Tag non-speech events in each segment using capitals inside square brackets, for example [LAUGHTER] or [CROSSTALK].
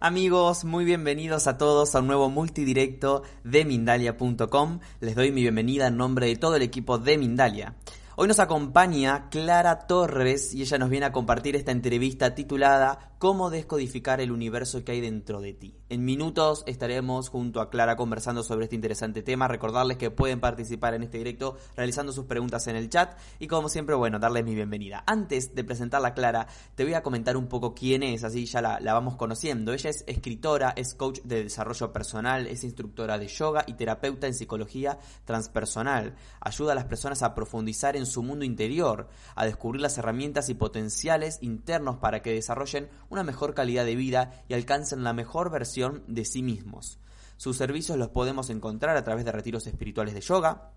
Amigos, muy bienvenidos a todos a un nuevo multidirecto de Mindalia.com. Les doy mi bienvenida en nombre de todo el equipo de Mindalia. Hoy nos acompaña Clara Torres y ella nos viene a compartir esta entrevista titulada Cómo descodificar el universo que hay dentro de ti. En minutos estaremos junto a Clara conversando sobre este interesante tema. Recordarles que pueden participar en este directo realizando sus preguntas en el chat y como siempre, bueno, darles mi bienvenida. Antes de presentarla a Clara, te voy a comentar un poco quién es, así ya la, la vamos conociendo. Ella es escritora, es coach de desarrollo personal, es instructora de yoga y terapeuta en psicología transpersonal. Ayuda a las personas a profundizar en su mundo interior, a descubrir las herramientas y potenciales internos para que desarrollen una mejor calidad de vida y alcancen la mejor versión de sí mismos. Sus servicios los podemos encontrar a través de retiros espirituales de yoga,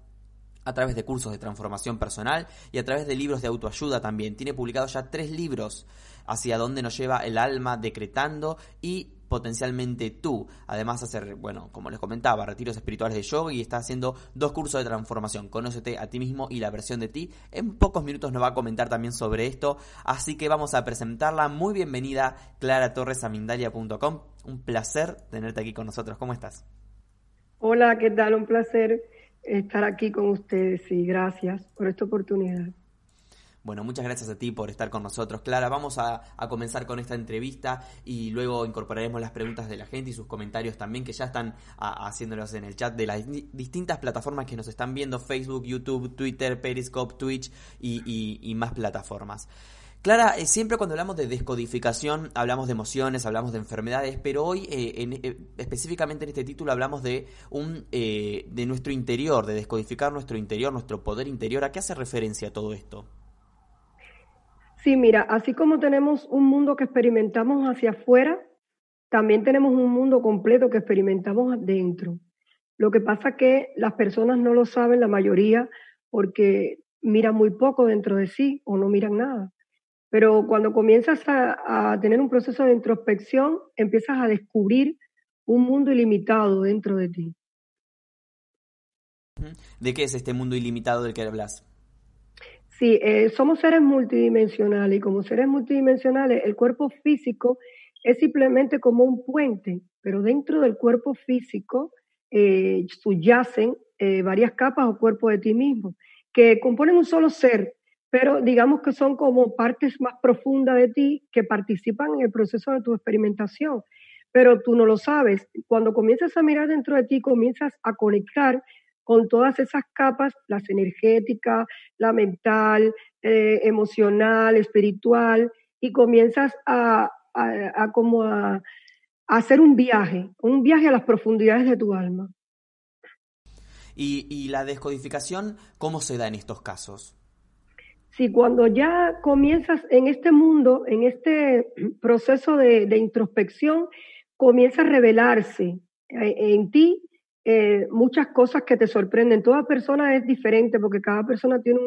a través de cursos de transformación personal y a través de libros de autoayuda también. Tiene publicados ya tres libros hacia dónde nos lleva el alma decretando y potencialmente tú. Además hacer, bueno, como les comentaba, retiros espirituales de yoga y está haciendo dos cursos de transformación. Conócete a ti mismo y la versión de ti. En pocos minutos nos va a comentar también sobre esto, así que vamos a presentarla. Muy bienvenida Clara Torres a Mindalia.com. Un placer tenerte aquí con nosotros. ¿Cómo estás? Hola, ¿qué tal? Un placer estar aquí con ustedes y gracias por esta oportunidad. Bueno, muchas gracias a ti por estar con nosotros, Clara. Vamos a, comenzar con esta entrevista y luego incorporaremos las preguntas de la gente y sus comentarios también, que ya están haciéndolos en el chat de las distintas plataformas que nos están viendo, Facebook, YouTube, Twitter, Periscope, Twitch y, más plataformas. Clara, eh, siempre cuando hablamos de descodificación hablamos de emociones, hablamos de enfermedades, pero hoy eh, eh, específicamente en este título hablamos de un de nuestro interior, de descodificar nuestro interior, nuestro poder interior. ¿A qué hace referencia todo esto? Sí, mira, así como tenemos un mundo que experimentamos hacia afuera, también tenemos un mundo completo que experimentamos adentro. Lo que pasa que las personas no lo saben, la mayoría, porque miran muy poco dentro de sí o no miran nada. Pero cuando comienzas a, a tener un proceso de introspección, empiezas a descubrir un mundo ilimitado dentro de ti. ¿De qué es este mundo ilimitado del que hablas? Sí, eh, somos seres multidimensionales y como seres multidimensionales el cuerpo físico es simplemente como un puente, pero dentro del cuerpo físico eh, subyacen eh, varias capas o cuerpos de ti mismo que componen un solo ser, pero digamos que son como partes más profundas de ti que participan en el proceso de tu experimentación. Pero tú no lo sabes. Cuando comienzas a mirar dentro de ti, comienzas a conectar con todas esas capas, las energéticas, la mental, eh, emocional, espiritual, y comienzas a, como a, hacer un viaje, un viaje a las profundidades de tu alma. ¿Y, y la descodificación cómo se da en estos casos? Sí, cuando ya comienzas en este mundo, en este proceso de, de introspección, comienza a revelarse eh, en ti eh, muchas cosas que te sorprenden. Toda persona es diferente porque cada persona tiene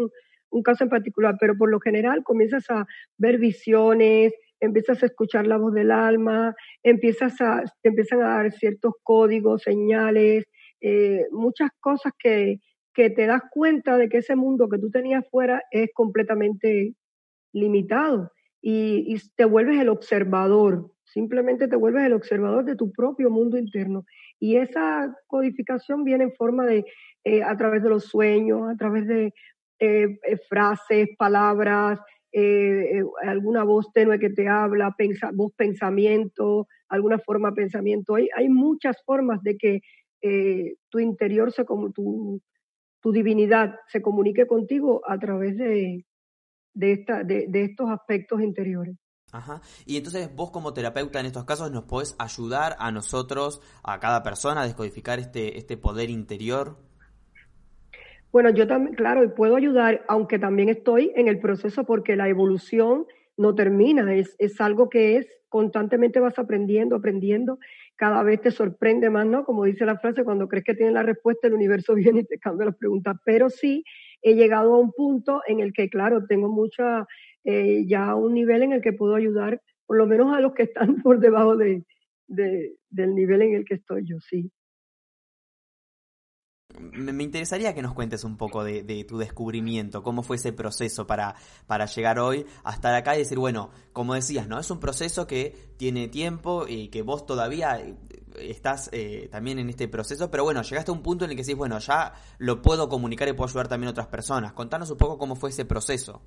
un, caso en particular, pero por lo general comienzas a ver visiones, empiezas a escuchar la voz del alma, empiezas a, te empiezan a dar ciertos códigos, señales, eh, muchas cosas que, que te das cuenta de que ese mundo que tú tenías fuera es completamente limitado y, y te vuelves el observador, simplemente te vuelves el observador de tu propio mundo interno y esa codificación viene en forma de, eh, a través de los sueños, a través de eh, eh, frases, palabras, alguna voz tenue que te habla, voz pensamiento, alguna forma pensamiento. Hay, hay muchas formas de que tu interior, se, como tu, tu divinidad se comunique contigo a través de, de, esta, de, de estos aspectos interiores. Ajá. Y entonces vos como terapeuta en estos casos nos podés ayudar a nosotros, a cada persona, a descodificar este, este poder interior. Bueno, yo también, claro, puedo ayudar, aunque también estoy en el proceso porque la evolución no termina, es, es algo que es constantemente vas aprendiendo, aprendiendo, cada vez te sorprende más, ¿no? Como dice la frase, cuando crees que tienes la respuesta, el universo [LAUGHS] viene y te cambia las preguntas, pero sí he llegado a un punto en el que, claro, tengo mucha, eh, ya un nivel en el que puedo ayudar, por lo menos a los que están [LAUGHS] por debajo de, del nivel en el que estoy yo, sí. Me interesaría que nos cuentes un poco de, tu descubrimiento, cómo fue ese proceso para, para llegar hoy a estar acá y decir, bueno, como decías, ¿no? Es un proceso que tiene tiempo y que vos todavía eh, estás eh, también en este proceso, pero bueno, llegaste a un punto en el que decís, bueno, ya lo puedo comunicar y puedo ayudar también a otras personas. Contanos un poco cómo fue ese proceso.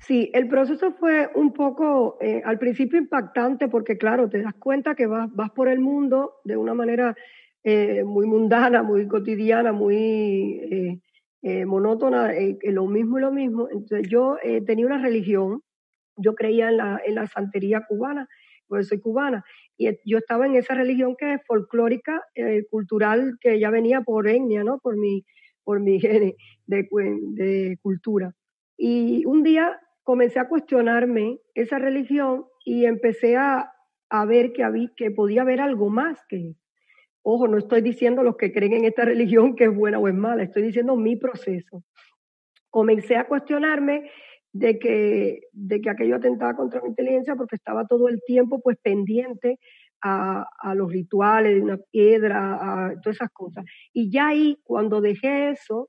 Sí, el proceso fue un poco eh, al principio impactante porque claro, te das cuenta que vas, vas por el mundo de una manera eh, muy mundana, muy cotidiana, muy eh, monótona, lo mismo y lo mismo. Entonces yo tenía una religión, yo creía en la, en la santería cubana, pues soy cubana, y yo estaba en esa religión que es folclórica, cultural, que ya venía por etnia, ¿no? Por mi, por mi gene de, de cultura. Y un día comencé a cuestionarme esa religión y empecé a, a ver que, había, que podía haber algo más que Ojo, no estoy diciendo los que creen en esta [LAUGHS] religión que es buena o es mala, estoy diciendo mi proceso. Comencé a cuestionarme de que, de que aquello atentaba contra mi inteligencia porque estaba todo el tiempo pues pendiente a, a los rituales de una piedra, a todas esas cosas. Y ya ahí, cuando dejé eso,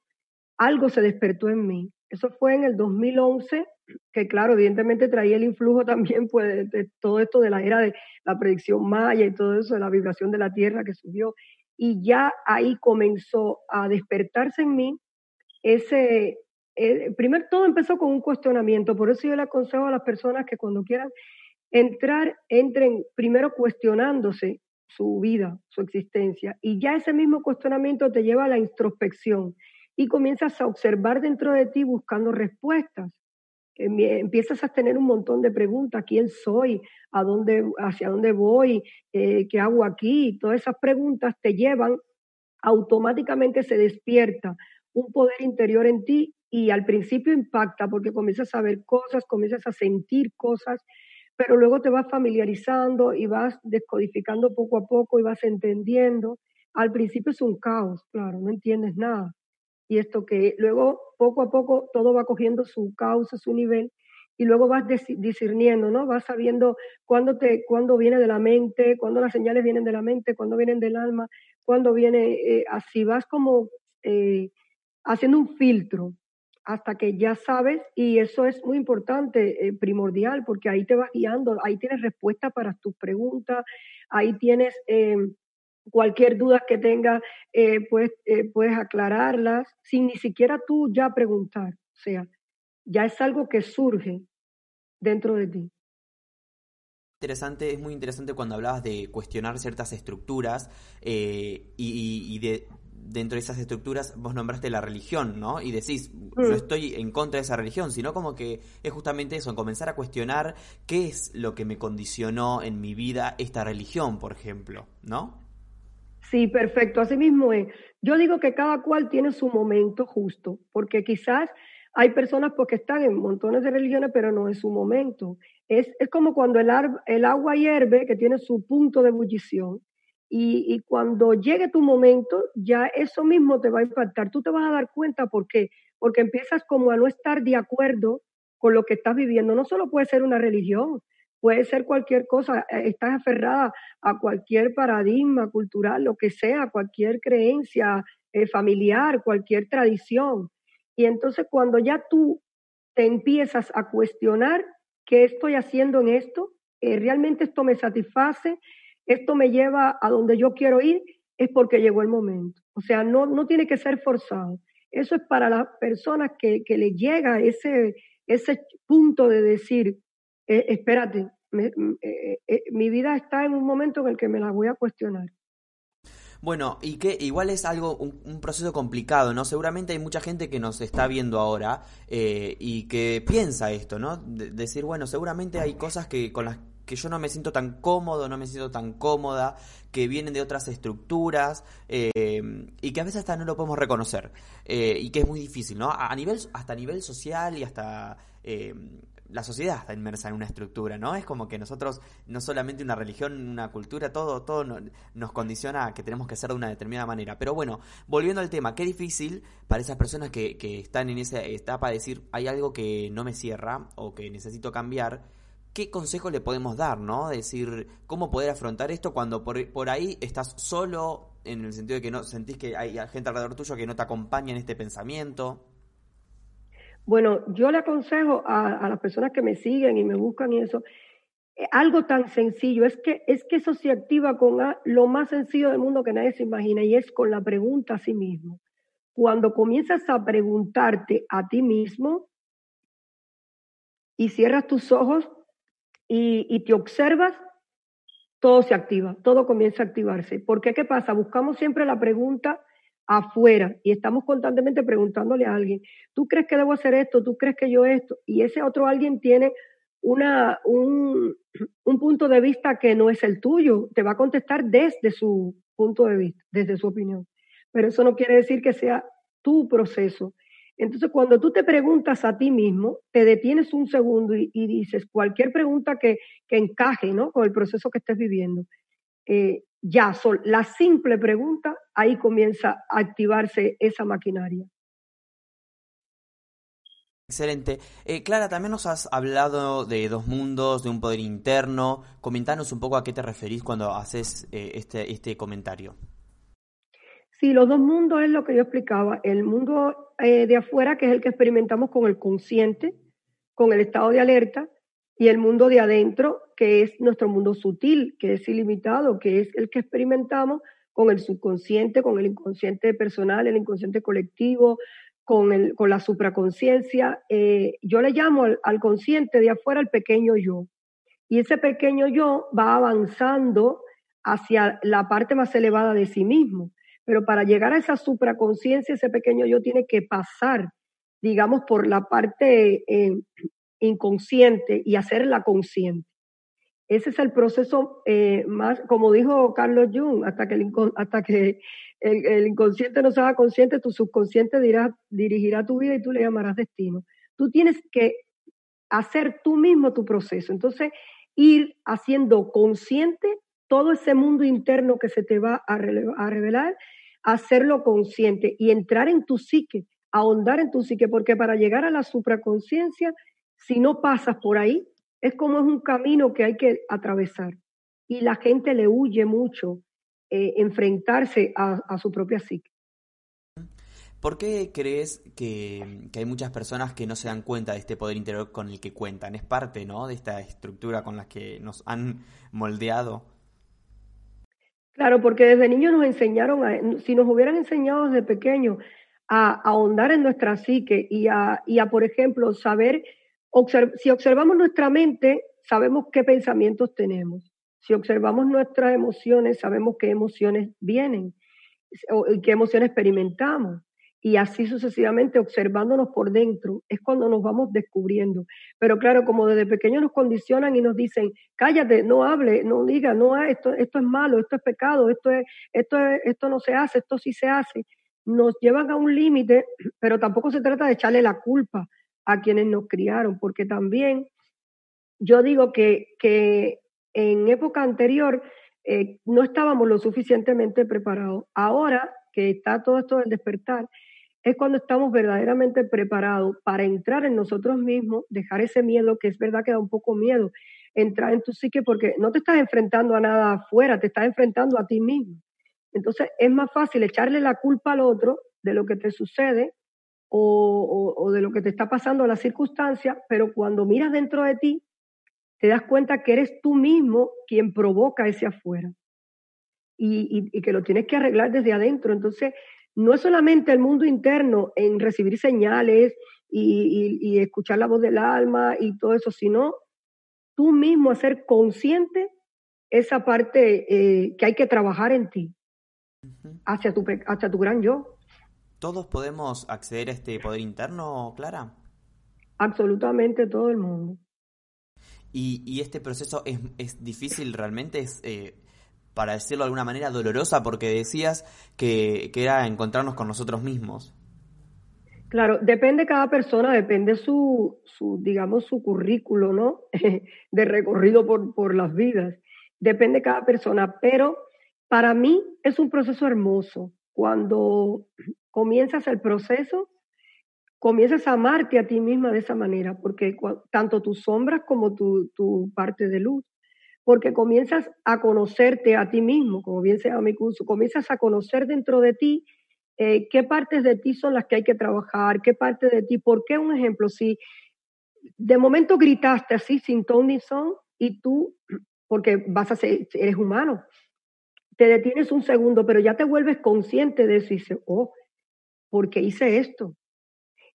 algo se despertó en mí. Eso fue en el 2011, que claro, evidentemente traía el influjo [LAUGHS] también pues, de todo esto de la era de la predicción maya y todo eso, de la vibración de la Tierra que subió. Y ya ahí comenzó a despertarse en mí ese... Eh, primero todo empezó con un cuestionamiento, por eso yo le aconsejo a las personas que cuando quieran entrar, entren primero cuestionándose su vida, su existencia, y ya ese mismo cuestionamiento te lleva a la introspección y comienzas a observar dentro de ti buscando respuestas. Empiezas a tener un montón de preguntas, ¿quién soy? ¿A dónde, ¿Hacia dónde voy? Eh, ¿Qué hago aquí? Todas esas preguntas te llevan, automáticamente se despierta un poder interior en ti y al principio impacta porque comienzas a ver cosas, comienzas a sentir cosas, pero luego te vas familiarizando y vas descodificando poco a poco y vas entendiendo. Al principio es un caos, claro, no entiendes nada y esto que luego poco a poco todo va cogiendo su causa, su nivel y luego vas discerniendo, ¿no? Vas sabiendo cuándo, te, cuándo viene de la mente, cuándo las señales vienen de la mente, cuándo vienen del alma, cuándo viene, eh, así vas como eh, haciendo un filtro hasta que ya sabes y eso es muy importante, eh, primordial, porque ahí te vas guiando, ahí tienes respuesta para tus preguntas, ahí tienes cualquier duda que tengas, eh, puedes, eh, puedes aclararlas sin ni siquiera tú ya preguntar. O sea, ya es algo que surge dentro de ti. Interesante, es muy interesante cuando hablabas de cuestionar ciertas estructuras eh, y, de, dentro de esas estructuras vos nombraste la religión, ¿no? Y decís, no mm. estoy en contra de esa religión, sino como que es justamente eso, comenzar a cuestionar qué es lo que me condicionó en mi vida esta religión, por ejemplo, ¿no? Sí, perfecto, así mismo es. Yo digo que cada cual tiene su momento justo, porque quizás hay personas porque pues, están en montones de religiones, pero no es su momento. Es, es como cuando el, el, agua hierve, que tiene su punto de ebullición, y, y, cuando llegue tu momento, ya eso mismo te va a impactar. Tú te vas a dar cuenta por qué, porque empiezas como a no estar de acuerdo con lo que estás viviendo. No solo puede ser una religión, puede ser cualquier cosa, eh, estás aferrada a cualquier paradigma cultural, lo que sea, cualquier creencia eh, familiar, cualquier tradición. Y entonces cuando ya tú te empiezas a cuestionar qué estoy haciendo en esto, eh, realmente esto me satisface, esto me lleva a donde yo quiero ir, es porque llegó el momento. O sea, no, no tiene que ser forzado. Eso es para las personas que, que le llega ese, ese punto de decir, eh, espérate, eh, eh, mi vida está en un momento en el que me la voy a cuestionar. Bueno, y que igual es algo, un, proceso complicado, ¿no? Seguramente hay mucha gente que nos está viendo ahora eh, y que piensa esto, ¿no? decir, bueno, seguramente hay cosas que con las que yo no me siento tan cómodo, no me siento tan cómoda, que vienen de otras estructuras eh, y que a veces hasta no lo podemos reconocer eh, y que es muy difícil, ¿no? A, nivel, hasta a nivel social y hasta la sociedad está inmersa en una estructura, ¿no? Es como que nosotros, no solamente una religión, una cultura, todo, todo nos condiciona a que tenemos que ser de una determinada manera. Pero bueno, volviendo al tema, qué difícil para esas personas que, que están en esa etapa de decir, hay algo que no me cierra o que necesito cambiar. ¿Qué consejo le podemos dar, no? Decir, ¿cómo poder afrontar esto cuando por, por ahí estás solo, en el sentido de que no sentís que hay gente alrededor tuyo que no te acompaña en este pensamiento? Bueno, yo le aconsejo a, las personas que me siguen y me buscan y eso, eh, algo tan sencillo, es que, es que eso se activa con lo más sencillo del mundo que nadie se imagina y es con la pregunta a sí mismo. Cuando comienzas a preguntarte a ti mismo y cierras tus ojos y, y te observas, todo se activa, todo comienza a activarse. ¿Por qué? ¿Qué pasa? Buscamos siempre la pregunta afuera y estamos constantemente preguntándole a alguien, ¿tú crees que debo hacer esto? ¿Tú crees que yo esto? Y ese otro alguien tiene una, un, [CLEARS THROAT] un punto de vista que no es el tuyo, te va a contestar desde su punto de vista, desde su opinión. Pero eso no quiere decir que sea tu proceso. Entonces, cuando tú te preguntas a ti mismo, te detienes un segundo y, dices cualquier pregunta que, que, encaje ¿no? con el proceso que estés viviendo. Eh, ya, la simple pregunta, ahí comienza a activarse esa maquinaria. Excelente. Eh, Clara, también nos has hablado de dos mundos, de un poder interno. Comentanos un poco a qué te referís cuando haces eh, este, este comentario. Sí, los dos mundos es lo que yo explicaba. El mundo eh, de afuera, que es el que experimentamos con el consciente, con el estado de alerta, y el mundo de adentro, que es nuestro mundo sutil, que es ilimitado, que es el que experimentamos con el subconsciente, con el inconsciente personal, el inconsciente colectivo, con, el, con la supraconciencia. Eh, yo le llamo al, consciente de afuera el pequeño yo. Y ese pequeño yo va avanzando hacia la parte más elevada de sí mismo. Pero para llegar a esa supraconciencia, ese pequeño yo tiene que pasar, digamos, por la parte eh, inconsciente y hacerla consciente. Ese es el proceso eh, más, como dijo Carlos Jung, hasta que el, hasta que el, inconsciente no se haga consciente, tu subconsciente dirá, dirigirá tu vida y tú le llamarás destino. Tú tienes que hacer tú mismo tu proceso. Entonces, ir haciendo consciente todo ese mundo interno que se te va a, a revelar, hacerlo consciente y entrar en tu psique, ahondar en tu psique, porque para llegar a la supraconciencia si no pasas por ahí, es como es un camino que hay que atravesar. Y la gente le huye mucho eh, enfrentarse a, su propia psique. ¿Por qué crees que, hay muchas personas que no se dan cuenta de este poder interior con el que cuentan? Es parte, ¿no? De esta estructura con la que nos han moldeado. Claro, porque desde niños nos enseñaron, a, si nos hubieran enseñado desde pequeños a, ahondar en nuestra psique y a, y a, por ejemplo, saber si observamos nuestra mente, sabemos qué pensamientos tenemos. Si observamos nuestras emociones, sabemos qué emociones vienen y qué emociones experimentamos. Y así sucesivamente, observándonos por dentro, es cuando nos vamos descubriendo. Pero claro, como desde pequeños nos condicionan y nos dicen, cállate, no hable, no diga, no, esto, esto es malo, esto es pecado, esto, es, esto, es, esto no se hace, esto sí se hace, nos llevan a un límite, pero tampoco se trata de echarle la culpa a quienes nos criaron, porque también yo digo que, que en época anterior eh, no estábamos lo suficientemente preparados. Ahora que está todo esto del despertar, es cuando estamos verdaderamente preparados para entrar en nosotros mismos, dejar ese miedo, que es verdad que da un poco miedo, entrar en tu psique porque no te estás enfrentando a nada afuera, te estás enfrentando a ti mismo. Entonces es más fácil echarle la culpa al otro de lo que te sucede o, de lo que te está pasando la circunstancia, pero cuando miras dentro de ti, te das cuenta que eres tú mismo quien provoca ese afuera y, que lo tienes que arreglar desde adentro. Entonces, no es solamente el mundo interno en recibir señales y, escuchar la voz del alma y todo eso, sino tú mismo hacer consciente esa parte eh, que hay que trabajar en ti. hacia tu, hacia tu gran yo. ¿Todos podemos acceder a este poder interno, Clara? Absolutamente todo el mundo. ¿Y, este proceso es, difícil realmente? ¿Es, eh, para decirlo de alguna manera, dolorosa? Porque decías que, que era encontrarnos con nosotros mismos. Claro, depende cada persona, depende su, su digamos, su currículo, ¿no? [LAUGHS] de recorrido por, por las vidas. Depende cada persona, pero para mí es un proceso hermoso. Cuando comienzas el proceso, comienzas a amarte a ti misma de esa manera, porque tanto tus sombras como tu, tu parte de luz, porque comienzas a conocerte a ti mismo, como bien se llama mi curso, comienzas a conocer dentro de ti eh, qué partes de ti son las que hay que trabajar, qué parte de ti, por qué un ejemplo, si de momento gritaste así sin ton ni son y tú, porque vas a ser, eres humano, te detienes un segundo, pero ya te vuelves consciente de eso y dices, oh, ¿por qué hice esto?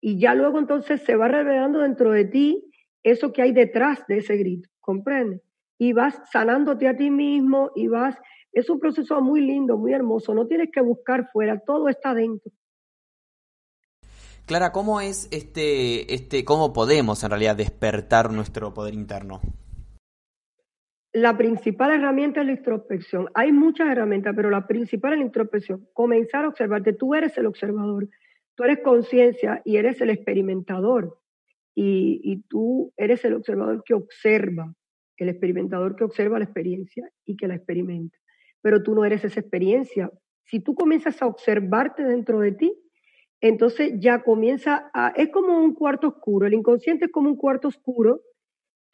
Y ya luego entonces se va revelando dentro de ti eso que hay detrás de ese grito, ¿comprende? Y vas sanándote a ti mismo y vas es un proceso muy lindo, muy hermoso. No tienes que buscar fuera, todo está dentro. Clara, ¿cómo es este, este, cómo podemos en realidad despertar nuestro poder interno? La principal herramienta es la introspección. Hay muchas herramientas, pero la principal es la introspección. Comenzar a observarte. Tú eres el observador, tú eres conciencia y eres el experimentador. Y, tú eres el observador que observa, el experimentador que observa la experiencia y que la experimenta pero tú no eres esa experiencia. Si tú comienzas a observarte dentro de ti, entonces ya comienza a... Es como un cuarto oscuro, el inconsciente es como un cuarto oscuro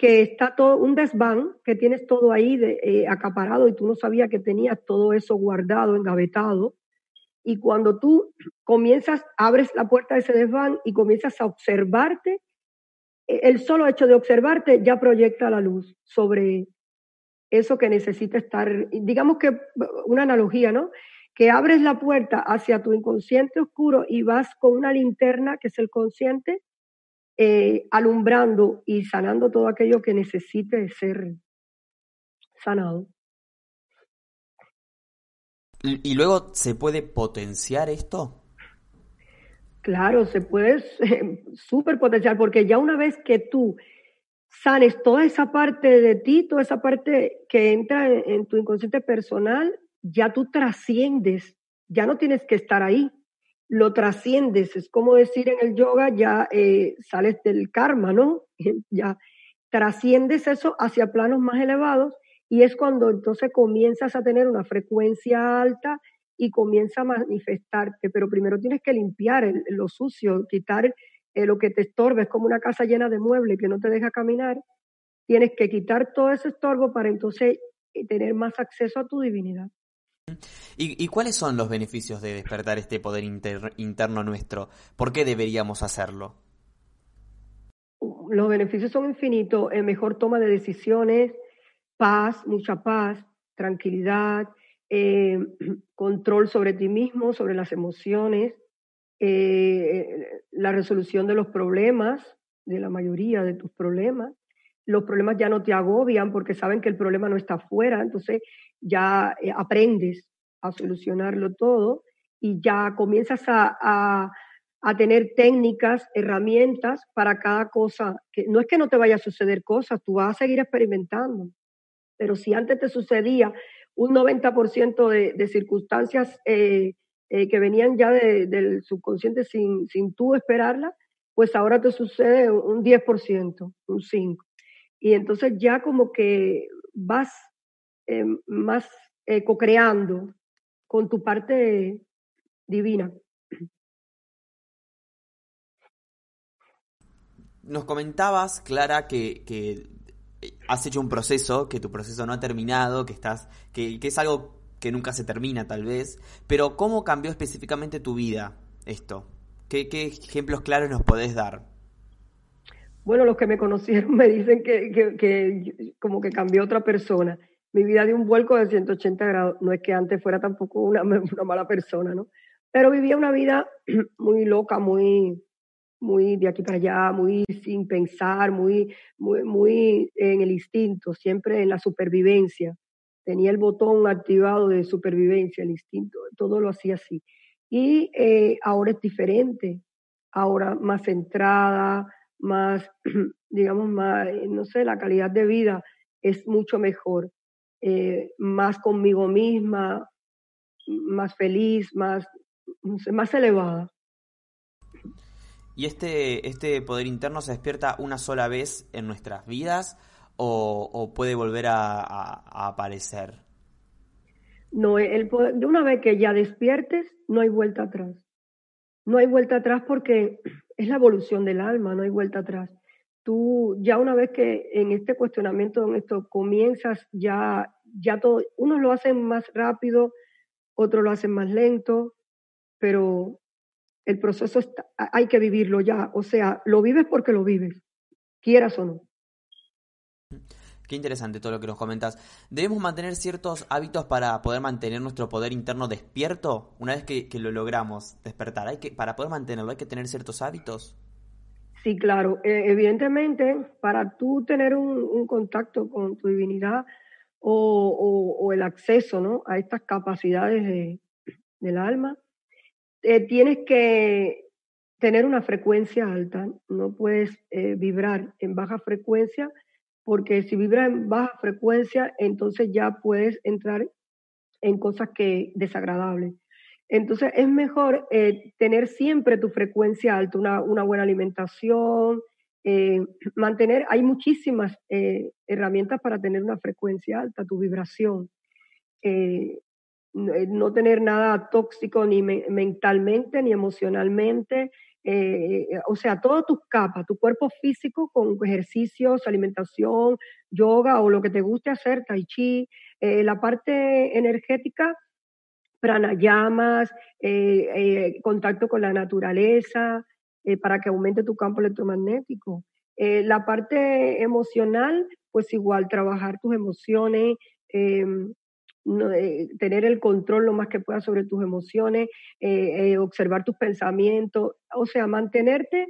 que está todo, un desván, que tienes todo ahí eh, acaparado y tú no sabías que tenías todo eso guardado, engavetado. Y cuando tú comienzas, abres la puerta de ese desván y comienzas a observarte, e, el solo hecho de observarte ya proyecta la luz sobre, eso que necesita estar, digamos que una analogía, ¿no? Que abres la puerta hacia tu inconsciente oscuro y vas con una linterna, que es el consciente, eh, alumbrando y sanando todo aquello que necesite ser sanado. ¿Y luego se puede potenciar esto? Claro, se puede [LAUGHS] súper potenciar, porque ya una vez que tú sanes toda esa parte de ti, toda esa parte que entra en, tu inconsciente personal, ya tú trasciendes, ya no tienes que estar ahí, lo trasciendes. Es como decir en el yoga, ya eh, sales del karma, ¿no? [LAUGHS] Ya trasciendes eso hacia planos más elevados y es cuando entonces comienzas a tener una frecuencia alta y comienza a manifestarte, pero primero tienes que limpiar lo sucio, quitar eh, lo que te estorba es como una casa llena de muebles que no te deja caminar, tienes que quitar todo ese estorbo para entonces eh, tener más acceso a tu divinidad. ¿Y, cuáles son los beneficios de despertar este poder interno nuestro? ¿Por qué deberíamos hacerlo? Los beneficios son infinitos, eh, mejor toma de decisiones, paz, mucha paz, tranquilidad, [CLEARS THROAT] control sobre ti mismo, sobre las emociones, eh, la resolución de los problemas, de la mayoría de tus problemas. Los problemas ya no te agobian porque saben que el problema no está afuera, entonces ya eh, aprendes a solucionarlo todo y ya comienzas a, a, tener técnicas, herramientas para cada cosa. Que no es que no te vaya a suceder cosas, tú vas a seguir experimentando. Pero si antes te sucedía un 90% de, de circunstancias eh, eh, que venían ya del subconsciente sin, sin tú esperarla, pues ahora te sucede un 10%, un 5%. Y entonces ya como que vas eh, más eh, co-creando con tu parte divina. Nos comentabas, Clara, que, has hecho un proceso, que tu proceso no ha terminado, que estás, que, que es algo que nunca se termina tal vez, pero ¿cómo cambió específicamente tu vida esto? ¿Qué, ejemplos claros nos podés dar? Bueno, los que me conocieron [LAUGHS] me dicen que, como que cambió otra persona. Mi vida dio un vuelco de 180 grados. No es que antes fuera tampoco una, [LAUGHS] una mala persona, ¿no? Pero vivía una vida [CLEARS THROAT] muy loca, muy, muy de aquí para allá, muy sin pensar, muy, muy, muy en el instinto, siempre en la supervivencia tenía el botón activado de supervivencia, el instinto, todo lo hacía así. Y eh, ahora es diferente, ahora más centrada, más, [CLEARS THROAT] digamos, más, no sé, la calidad de vida es mucho mejor, eh, más conmigo misma, más feliz, más, más elevada. ¿Y este, este poder interno se despierta una sola vez en nuestras vidas o, puede volver a, aparecer? No, el de una vez que ya despiertes, no hay vuelta atrás. No hay vuelta atrás porque es la evolución del alma, no hay vuelta atrás. Tú ya una vez que en este cuestionamiento, en esto comienzas, ya, ya todo, unos lo hacen más rápido, otros lo hacen más lento, pero el proceso está, hay que vivirlo ya. O sea, lo vives porque lo vives, quieras o no. Qué interesante todo lo que nos comentas. ¿Debemos mantener ciertos hábitos para poder mantener nuestro poder interno despierto? Una vez que, lo logramos despertar, ¿hay que, para poder mantenerlo hay que tener ciertos hábitos. Sí, claro. Eh, evidentemente, para tú tener un, contacto con tu divinidad o, el acceso ¿no? a estas capacidades del alma, eh, tienes que tener una frecuencia alta. No puedes eh, vibrar en baja frecuencia porque si vibras en baja frecuencia, entonces ya puedes entrar en cosas que desagradables. Entonces es mejor eh, tener siempre tu frecuencia alta, una, buena alimentación, eh, mantener, hay muchísimas eh, herramientas para tener una frecuencia alta, tu vibración. no tener nada tóxico ni mentalmente ni emocionalmente, eh, o sea, todas tus capas, tu cuerpo físico con ejercicios, alimentación, yoga o lo que te guste hacer, tai chi, eh, la parte energética, pranayamas, eh, contacto con la naturaleza, para que aumente tu campo electromagnético. la parte emocional, pues igual, trabajar tus emociones, em, eh, tener el control lo más que puedas sobre tus emociones, eh, eh, observar tus pensamientos, o sea, mantenerte,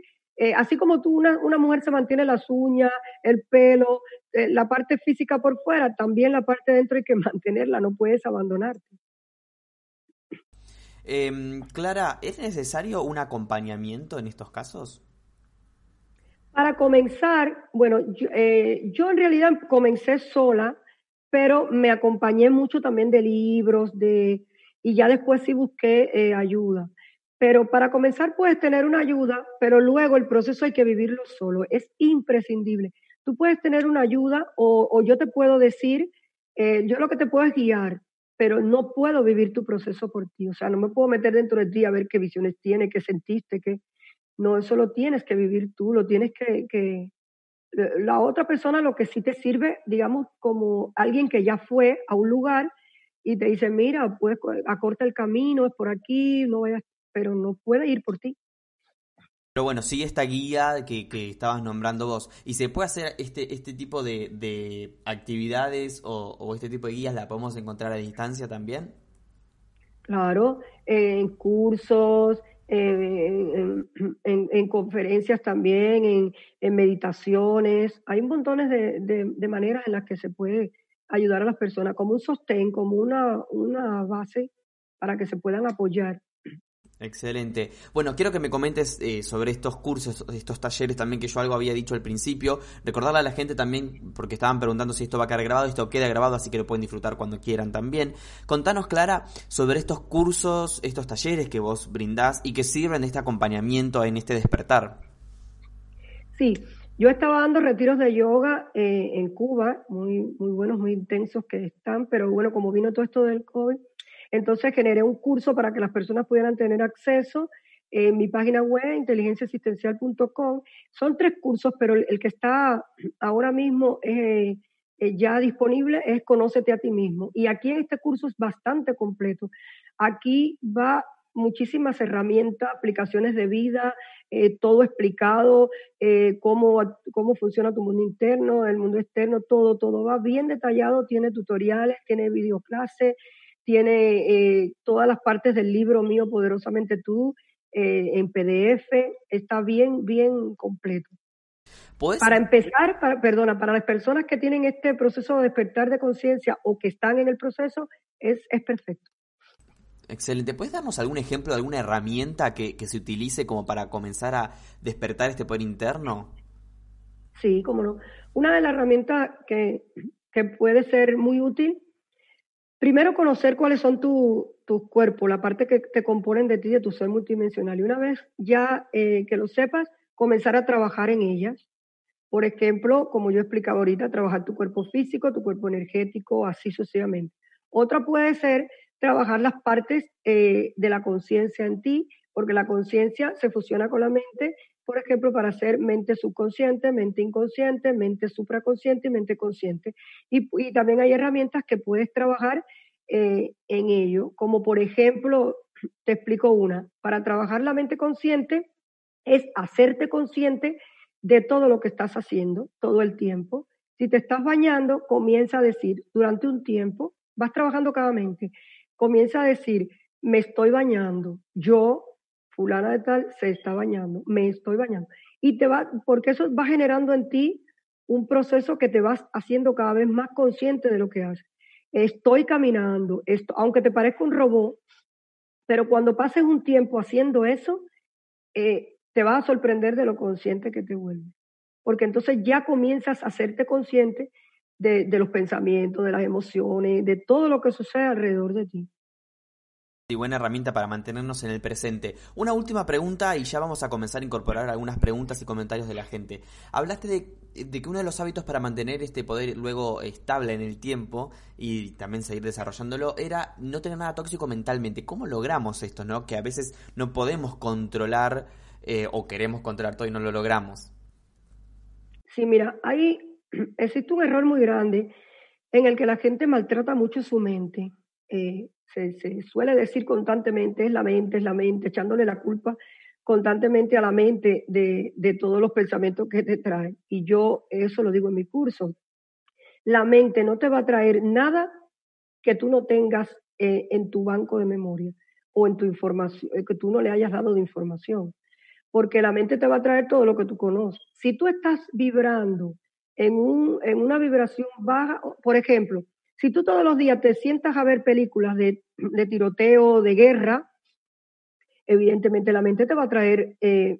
así como tú, una, una, mujer se mantiene las uñas, el pelo, la parte física por fuera, también la parte dentro hay que [LAUGHS] mantenerla, no puedes abandonarte. Em, Clara, ¿es necesario un acompañamiento en estos casos? Para comenzar, bueno, yo, yo en realidad comencé sola, pero me acompañé mucho también de libros, de, y ya después sí busqué eh, ayuda. Pero para comenzar puedes tener una ayuda, pero luego el proceso hay que vivirlo solo, es imprescindible. Tú puedes tener una ayuda o, yo te puedo decir, eh, yo lo que te puedo es guiar, pero no puedo vivir tu proceso por ti. O sea, no me puedo meter dentro de ti a ver qué visiones tiene, qué sentiste, qué... No, eso lo tienes que vivir tú, lo tienes que, la otra persona lo que sí te sirve, digamos, como alguien que ya fue a un lugar y te dice, mira, pues acorta el camino, es por aquí, no vayas, pero no puede ir por ti. Pero bueno, sigue esta guía que, que estabas nombrando vos. ¿Y se puede hacer este, este tipo de, actividades o, este tipo de guías, la podemos encontrar a distancia también? Claro, en cursos, en, en, conferencias también, en, meditaciones. Hay un montón de, de, maneras en las que se puede ayudar a las personas, como un sostén, como una, una base para que se puedan apoyar. Excelente. Bueno, quiero que me comentes eh, sobre estos cursos, estos talleres también que yo algo había dicho al principio. Recordarle a la gente también, porque estaban preguntando si esto va a quedar grabado, esto queda grabado, así que lo pueden disfrutar cuando quieran también. Contanos, Clara, sobre estos cursos, estos talleres que vos brindás y que sirven de este acompañamiento en este despertar. Sí, yo estaba dando retiros de yoga eh, en Cuba, muy, muy buenos, muy intensos que están, pero bueno, como vino todo esto del COVID, entonces generé un curso para que las personas pudieran tener acceso en mi página web, inteligenciasistencial.com. Son tres cursos, pero el, que está ahora mismo eh, eh, ya disponible es Conócete a ti mismo. Y aquí en este curso es bastante completo. Aquí va muchísimas herramientas, aplicaciones de vida, eh, todo explicado, cómo, cómo funciona tu mundo interno, el mundo externo, todo, todo va bien detallado, tiene tutoriales, tiene videoclases, tiene eh, todas las partes del libro mío, Poderosamente tú, eh, en PDF, está bien, bien completo. Para empezar, perdona, para las personas que tienen este proceso de despertar de conciencia o que están en el proceso, es, es perfecto. Excelente. ¿Puedes darnos algún ejemplo de alguna herramienta que, que, se utilice como para comenzar a despertar este poder interno? Sí, cómo no. Una de las herramientas que, que puede ser muy útil, primero conocer cuáles son tus cuerpos, la parte que te componen de ti, de tu ser multidimensional. Y una vez ya eh, que lo sepas, comenzar a trabajar en ellas. Por ejemplo, como yo explicaba ahorita, trabajar tu cuerpo físico, tu cuerpo energético, así sucesivamente. Otra puede ser trabajar las partes eh, de la conciencia en ti, porque la conciencia se fusiona con la mente, por ejemplo, para hacer mente subconsciente, mente inconsciente, mente supraconsciente y mente consciente. Y, también hay herramientas que puedes trabajar eh, en ello, como por ejemplo, [CLEARS THROAT] te explico una, para trabajar la mente consciente es hacerte consciente de todo lo que estás haciendo todo el tiempo. Si te estás bañando, comienza a decir durante un tiempo, vas trabajando cada mente, comienza a decir, me estoy bañando, yo, fulana de tal, se está bañando, me estoy bañando. Y te va, porque eso va generando en ti un proceso que te vas haciendo cada vez más consciente de lo que haces. Estoy caminando, esto, aunque te parezca un robot, pero cuando pases un tiempo haciendo eso, eh, te vas a sorprender de lo consciente que te vuelve. Porque entonces ya comienzas a hacerte consciente de, los pensamientos, de las emociones, de todo lo que sucede alrededor de ti y buena herramienta para mantenernos en el presente. Una última pregunta y ya vamos a comenzar a incorporar algunas preguntas y comentarios de la gente. Hablaste de, que uno de los hábitos para mantener este poder luego estable en el tiempo y también seguir desarrollándolo era no tener nada tóxico mentalmente. ¿Cómo logramos esto, no? Que a veces no podemos controlar eh, o queremos controlar todo y no lo logramos. Sí, mira, ahí [CLEARS THROAT] existe un error muy grande en el que la gente maltrata mucho su mente. Eh, se, suele decir constantemente, es la mente, es la mente, echándole la culpa constantemente a la mente de, todos los pensamientos que te trae. Y yo eso lo digo en mi curso. La mente no te va a traer nada que tú no tengas eh, en tu banco de memoria o en tu información, que tú no le hayas dado de información. Porque la mente te va a traer todo lo que tú conoces. Si tú estás vibrando en, un, en una vibración baja, por ejemplo, si tú todos los días te sientas a ver películas de, tiroteo, de guerra, evidentemente la mente te va a traer eh,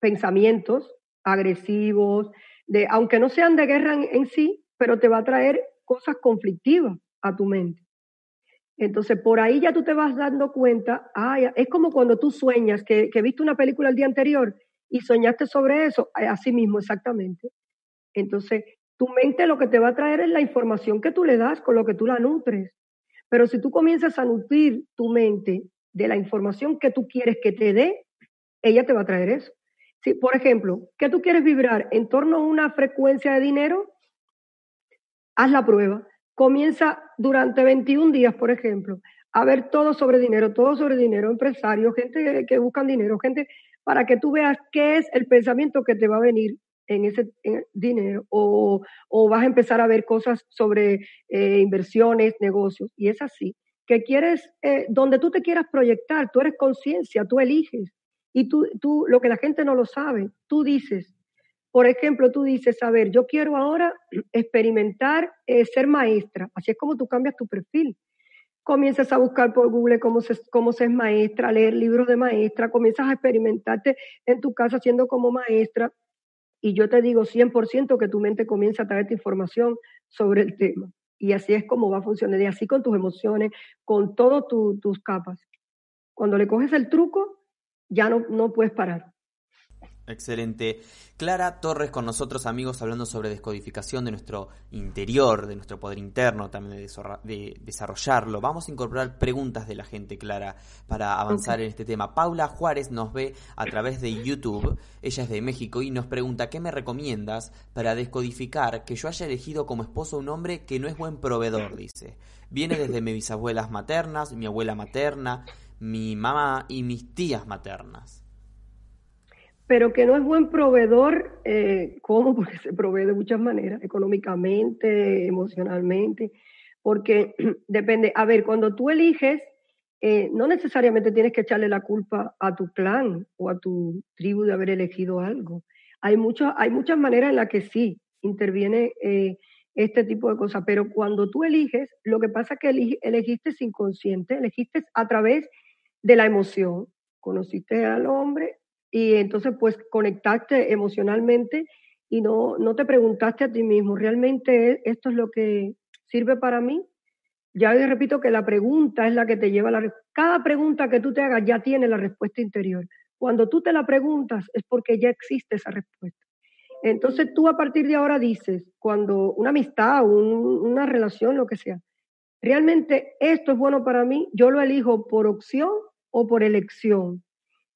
pensamientos agresivos, de, aunque no sean de guerra en, sí, pero te va a traer cosas conflictivas a tu mente. Entonces, por ahí ya tú te vas dando cuenta, es como cuando tú sueñas que, que viste una película el día anterior y soñaste sobre eso, así mismo exactamente. Entonces, tu mente lo que te va a traer es la información que tú le das, con lo que tú la nutres. Pero si tú comienzas a nutrir tu mente de la información que tú quieres que te dé, ella te va a traer eso. Si, por ejemplo, ¿qué tú quieres vibrar en torno a una frecuencia de dinero? Haz la prueba. Comienza durante 21 días, por ejemplo, a ver todo sobre dinero, todo sobre dinero, empresarios, gente que buscan dinero, gente para que tú veas qué es el pensamiento que te va a venir en ese dinero o, vas a empezar a ver cosas sobre eh, inversiones, negocios. Y es así, que quieres, eh, donde tú te quieras proyectar, tú eres conciencia, tú eliges. Y tú, tú, lo que la gente no lo sabe, tú dices, por ejemplo, tú dices, a ver, yo quiero ahora [CLEARS THROAT] experimentar eh, ser maestra. Así es como tú cambias tu perfil. Comienzas a buscar por Google cómo se, cómo se es maestra, leer libros de maestra, comienzas a experimentarte en tu casa siendo como maestra, y yo te digo 100% que tu mente comienza a traerte información sobre el tema. Y así es como va a funcionar. Y así con tus emociones, con todas tus capas. Cuando le coges el truco, ya no, no puedes parar. Excelente. Clara Torres con nosotros, amigos, hablando sobre descodificación de nuestro interior, de nuestro poder interno, también de, desarrollarlo. Vamos a incorporar preguntas de la gente, Clara, para avanzar en este tema. Paula Juárez nos ve a través de YouTube, ella es de México y nos pregunta, ¿qué me recomiendas para descodificar que yo haya elegido como esposo un hombre que no es buen proveedor? Dice. Viene desde mis bisabuelas maternas, mi abuela materna, mi mamá y mis tías maternas pero que no es buen proveedor, eh, ¿cómo? [LAUGHS] Porque se provee de muchas maneras, económicamente, emocionalmente, porque [CLEARS THROAT] depende, a ver, cuando tú eliges, eh, no necesariamente tienes que echarle la culpa a tu clan o a tu tribu de haber elegido algo. Hay, mucho, hay muchas maneras en las que sí interviene eh, este tipo de cosas, pero cuando tú eliges, lo que pasa es que elegiste inconsciente, elegiste a través de la emoción, conociste al hombre y entonces pues conectaste emocionalmente y no, no te preguntaste a ti mismo, ¿realmente esto es lo que sirve para mí? Ya repito que la pregunta es la que te lleva a la... Cada pregunta que tú te hagas ya tiene la respuesta interior. Cuando tú te la preguntas es porque ya existe esa respuesta. Entonces tú a partir de ahora dices, cuando una amistad, una relación, lo que sea, realmente esto es bueno para mí, yo lo elijo por opción o por elección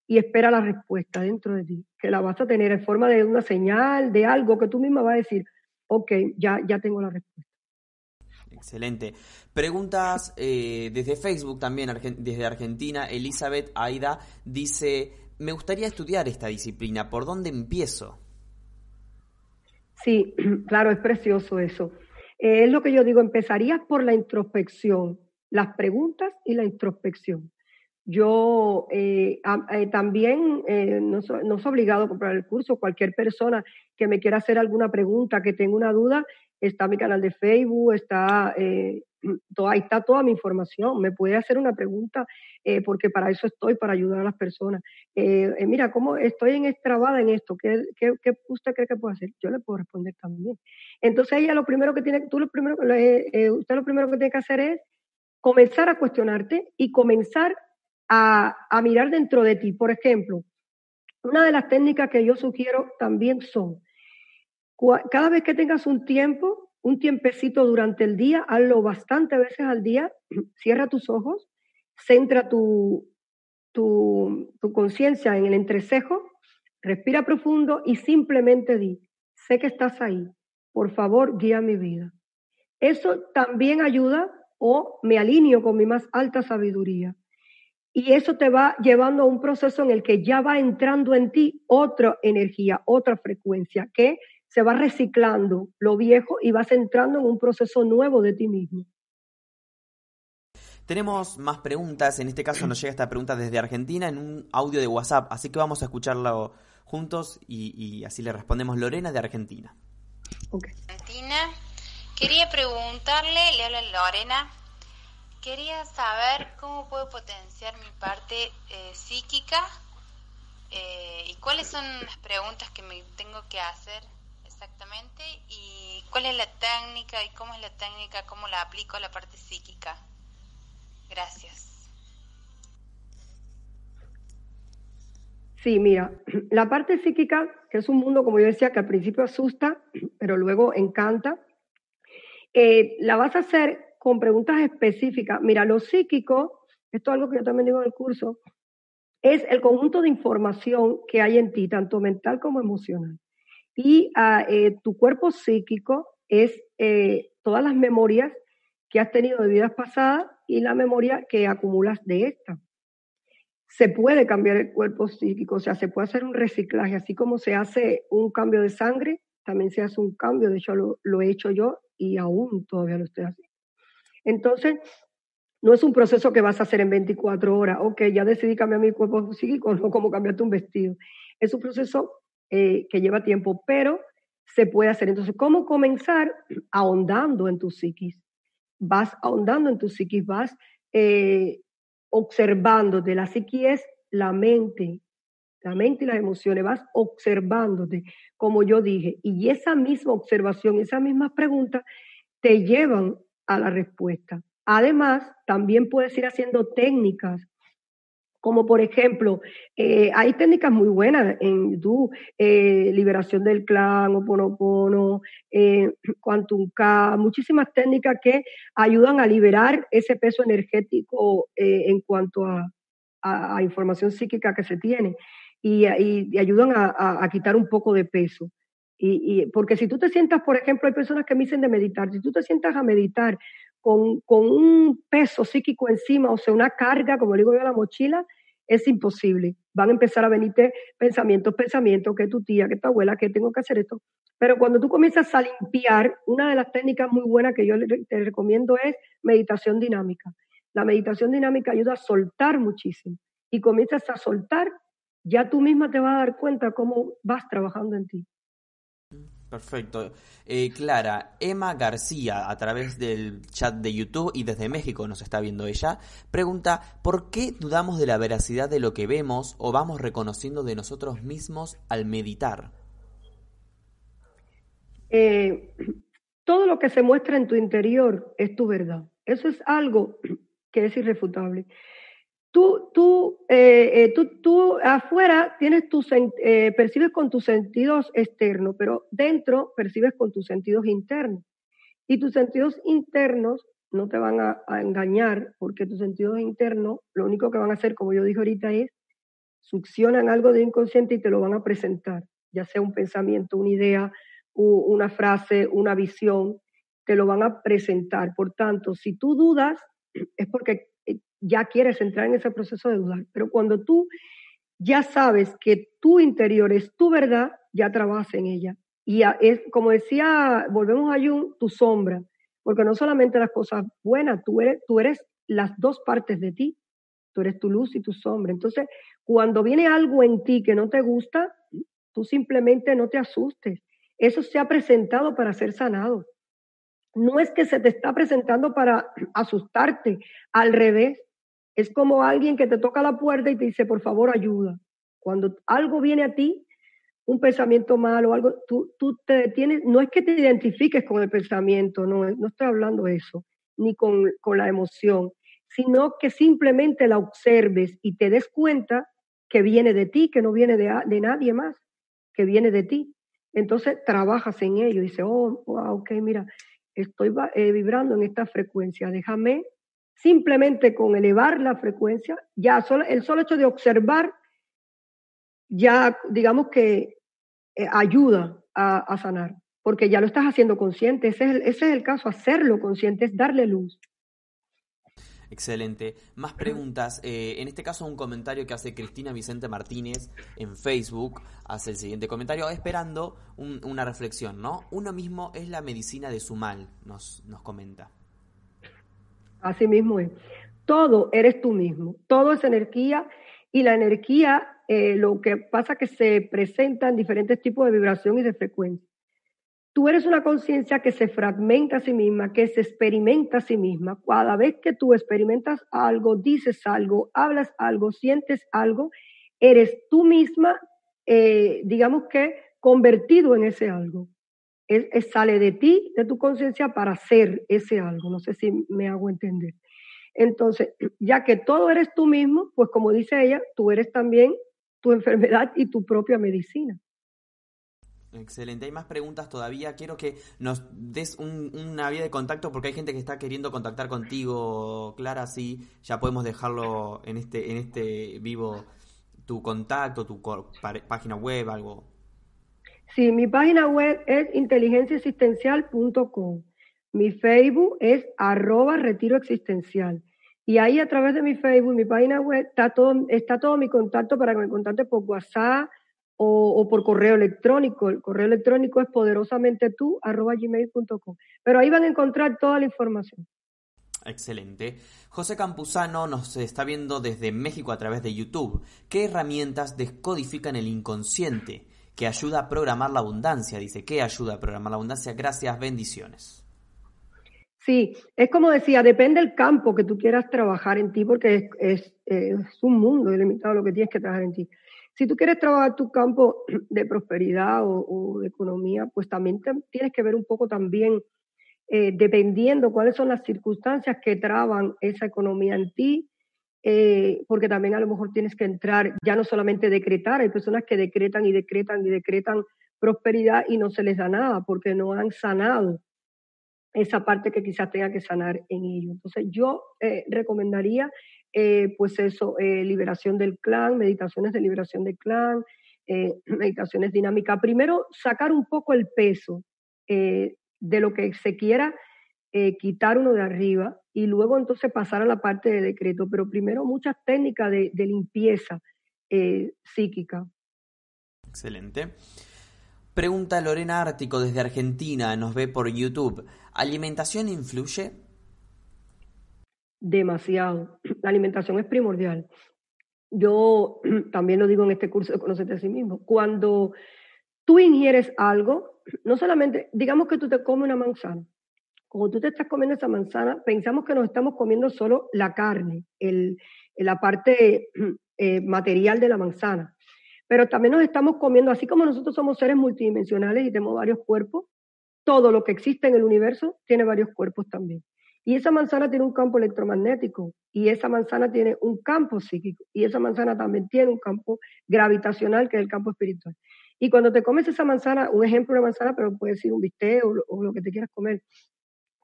y espera la respuesta dentro de ti, que la vas a tener en forma de una señal, de algo que tú misma vas a decir, ok, ya, ya tengo la respuesta. Excelente. Preguntas eh, desde Facebook también, desde Argentina. Elizabeth Aida dice, me gustaría estudiar esta disciplina, ¿por dónde empiezo? Sí, [CLEARS THROAT] claro, es precioso eso. Eh, es lo que yo digo, empezarías por la introspección, las preguntas y la introspección. Yo eh, también no, no es obligado a comprar el curso. Cualquier persona que me quiera hacer alguna pregunta, que tenga una duda, está mi canal de Facebook, está, eh, ahí está toda mi información. Me puede hacer una pregunta, eh, porque para eso estoy, para ayudar a las personas. Eh, mira, ¿cómo estoy en extrabada en esto? ¿Qué, ¿Qué, qué, usted cree que puedo hacer? Yo le puedo responder también. Entonces ella lo primero que tiene, tú lo primero, usted lo primero que tiene que hacer es comenzar a cuestionarte y comenzar a, mirar dentro de ti. Por ejemplo, una de las técnicas que yo sugiero también son cada vez que tengas un tiempo, un tiempecito durante el día, hazlo bastante veces al día, [CLEARS THROAT] cierra tus ojos, centra tu, tu conciencia en el entrecejo, respira profundo y simplemente di, sé que estás ahí, por favor, guía mi vida. Eso también ayuda o me alineo con mi más alta sabiduría. Y eso te va llevando a un proceso en el que ya va entrando en ti otra energía, otra frecuencia, que se va reciclando lo viejo y vas entrando en un proceso nuevo de ti mismo. Tenemos más preguntas, en este caso nos llega esta pregunta desde Argentina en un audio de WhatsApp, así que vamos a escucharlo juntos y, así le respondemos Lorena de Argentina. Argentina, quería preguntarle, le habla Lorena, quería saber cómo puedo potenciar mi parte eh, psíquica eh, y cuáles son las preguntas que me tengo que hacer exactamente y cuál es la técnica y cómo es la técnica, cómo la aplico a la parte psíquica. Gracias. Sí, mira, [CLEARS THROAT] la parte psíquica, que es un mundo, como yo decía, que al principio asusta, [CLEARS THROAT] pero luego encanta, eh, la vas a hacer con preguntas específicas. Mira, lo psíquico, esto es algo que yo también digo en el curso, es el conjunto de información que hay en ti, tanto mental como emocional. Y eh, tu cuerpo psíquico es eh, todas las memorias que has tenido de vidas pasadas y la memoria que acumulas de esta. Se puede cambiar el cuerpo psíquico, o sea, se puede hacer un reciclaje, así como se hace un cambio de sangre, también se hace un cambio, de hecho lo, lo he hecho yo y aún todavía lo estoy haciendo. Entonces, no es un proceso que vas a hacer en 24 horas, ok, ya decidí cambiar mi cuerpo psíquico, [LAUGHS] no como cambiarte un vestido. Es un proceso eh, que lleva tiempo, pero se puede hacer. Entonces, ¿cómo comenzar? [CLEARS THROAT] Ahondando en tu psiquis. Vas ahondando en tu psiquis, vas eh, observándote. La psiquis es la mente, la mente y las emociones, vas observándote, como yo dije. Y esa misma observación, esas mismas preguntas te llevan a la respuesta. Además, también puedes ir haciendo técnicas como por ejemplo, eh, hay técnicas muy buenas en YouTube, eh, liberación del clan, Oponopono, eh, Quantum K, muchísimas técnicas que ayudan a liberar ese peso energético eh, en cuanto a, información psíquica que se tiene y, ayudan a, quitar un poco de peso. Y, porque si tú te sientas, por ejemplo, hay personas que me dicen de meditar, si tú te sientas a meditar con, con, un peso psíquico encima, o sea, una carga, como digo yo, a la mochila, es imposible. Van a empezar a venirte pensamientos, pensamientos, que tu tía, que tu abuela, que tengo que hacer esto. Pero cuando tú comienzas a limpiar, una de las técnicas muy buenas que yo te recomiendo es meditación dinámica. La meditación dinámica ayuda a soltar muchísimo y comienzas a soltar, ya tú misma te vas a dar cuenta cómo vas trabajando en ti. Perfecto. Eh, Clara, Emma García, a través del chat de YouTube y desde México nos está viendo ella, pregunta, ¿por qué dudamos de la veracidad de lo que vemos o vamos reconociendo de nosotros mismos al meditar? Eh, todo lo que se muestra en tu interior es tu verdad. Eso es algo que es irrefutable. Tú, tú, eh, eh, tú, tú afuera tienes tus, eh, percibes con tus sentidos externos, pero dentro percibes con tus sentidos internos. Y tus sentidos internos no te van a, engañar, porque tus sentidos internos lo único que van a hacer, como yo dije ahorita, es succionan algo de inconsciente y te lo van a presentar, ya sea un pensamiento, una idea, una frase, una visión, te lo van a presentar. Por tanto, si tú dudas, es porque ya quieres entrar en ese proceso de dudar. Pero cuando tú ya sabes que tu interior es tu verdad, ya trabajas en ella. Y es, como decía, volvemos a Jung, tu sombra, porque no solamente las cosas buenas, tú eres, tú eres las dos partes de ti, tú eres tu luz y tu sombra. Entonces, cuando viene algo en ti que no te gusta, tú simplemente no te asustes. Eso se ha presentado para ser sanado. No es que se te está presentando para [CLEARS THROAT] asustarte, al revés, es como alguien que te toca la puerta y te dice, por favor, ayuda. Cuando algo viene a ti, un pensamiento malo, algo, tú, tú te detienes, no es que te identifiques con el pensamiento, no, no estoy hablando de eso, ni con, con la emoción, sino que simplemente la observes y te des cuenta que viene de ti, que no viene de, de nadie más, que viene de ti. Entonces trabajas en ello, dices, oh, ok, mira, estoy eh, vibrando en esta frecuencia, déjame simplemente con elevar la frecuencia, ya solo, el solo hecho de observar, ya digamos que eh, ayuda a, a, sanar, porque ya lo estás haciendo consciente, ese es, el, ese es el caso, hacerlo consciente, es darle luz. Excelente. Más preguntas. Eh, en este caso, un comentario que hace Cristina Vicente Martínez en Facebook. Hace el siguiente comentario, esperando un, una reflexión, ¿no? Uno mismo es la medicina de su mal, nos, nos comenta. Así mismo es. Todo eres tú mismo, todo es energía y la energía eh, lo que pasa es que se presenta en diferentes tipos de vibración y de frecuencia. Tú eres una conciencia que se fragmenta a sí misma, que se experimenta a sí misma. Cada vez que tú experimentas algo, dices algo, hablas algo, sientes algo, eres tú misma, eh, digamos que convertido en ese algo es, sale de ti, de tu conciencia, para ser ese algo. No sé si me hago entender. Entonces, ya que todo eres tú mismo, pues como dice ella, tú eres también tu enfermedad y tu propia medicina. Excelente. Hay más preguntas todavía. Quiero que nos des un, una vía de contacto porque hay gente que está queriendo contactar contigo, Clara. Sí, ya podemos dejarlo en este, en este vivo tu contacto, tu página web, algo. Sí, mi página web es inteligenciaexistencial.com. Mi Facebook es arroba retiro existencial. Y ahí a través de mi Facebook, mi página web, está todo, está todo mi contacto para que me contacte por WhatsApp o, o por correo electrónico. El correo electrónico es poderosamente tú, arroba gmail.com. Pero ahí van a encontrar toda la información. Excelente. José Campuzano nos está viendo desde México a través de YouTube. ¿Qué herramientas descodifican el inconsciente? Que ayuda a programar la abundancia. Dice, ¿qué ayuda a programar la abundancia? Gracias, bendiciones. Sí, es como decía, depende del campo que tú quieras trabajar en ti, porque es, es, un mundo ilimitado lo que tienes que trabajar en ti. Si tú quieres trabajar tu campo [CLEARS THROAT] de prosperidad o, de economía, pues también tienes que ver un poco también, eh, dependiendo cuáles son las circunstancias que traban esa economía en ti, eh, porque también a lo mejor tienes que entrar, ya no solamente decretar, hay personas que decretan y decretan y decretan prosperidad y no se les da nada porque no han sanado esa parte que quizás tenga que sanar en ellos. Entonces yo eh, recomendaría eh, pues eso, eh, liberación del clan, meditaciones de liberación del clan, eh, [CLEARS THROAT] meditaciones dinámicas. Primero sacar un poco el peso eh, de lo que se quiera eh, quitar uno de arriba y luego entonces pasar a la parte de decreto, pero primero muchas técnicas de, de limpieza eh, psíquica. Excelente. Pregunta Lorena Ártico desde Argentina, nos ve por YouTube. ¿Alimentación influye? Demasiado. [CLEARS THROAT] La alimentación es primordial. yo [CLEARS THROAT] también lo digo en este curso de Conocerte a sí mismo, cuando tú ingieres algo, no solamente, digamos que tú te comes una manzana, como tú te estás comiendo esa manzana, pensamos que nos estamos comiendo solo la carne, el, la parte eh, material de la manzana, pero también nos estamos comiendo, así como nosotros somos seres multidimensionales y tenemos varios cuerpos, todo lo que existe en el universo tiene varios cuerpos también. Y esa manzana tiene un campo electromagnético, y esa manzana tiene un campo psíquico, y esa manzana también tiene un campo gravitacional, que es el campo espiritual. Y cuando te comes esa manzana, un ejemplo de manzana, pero puede ser un bistec o lo que te quieras comer,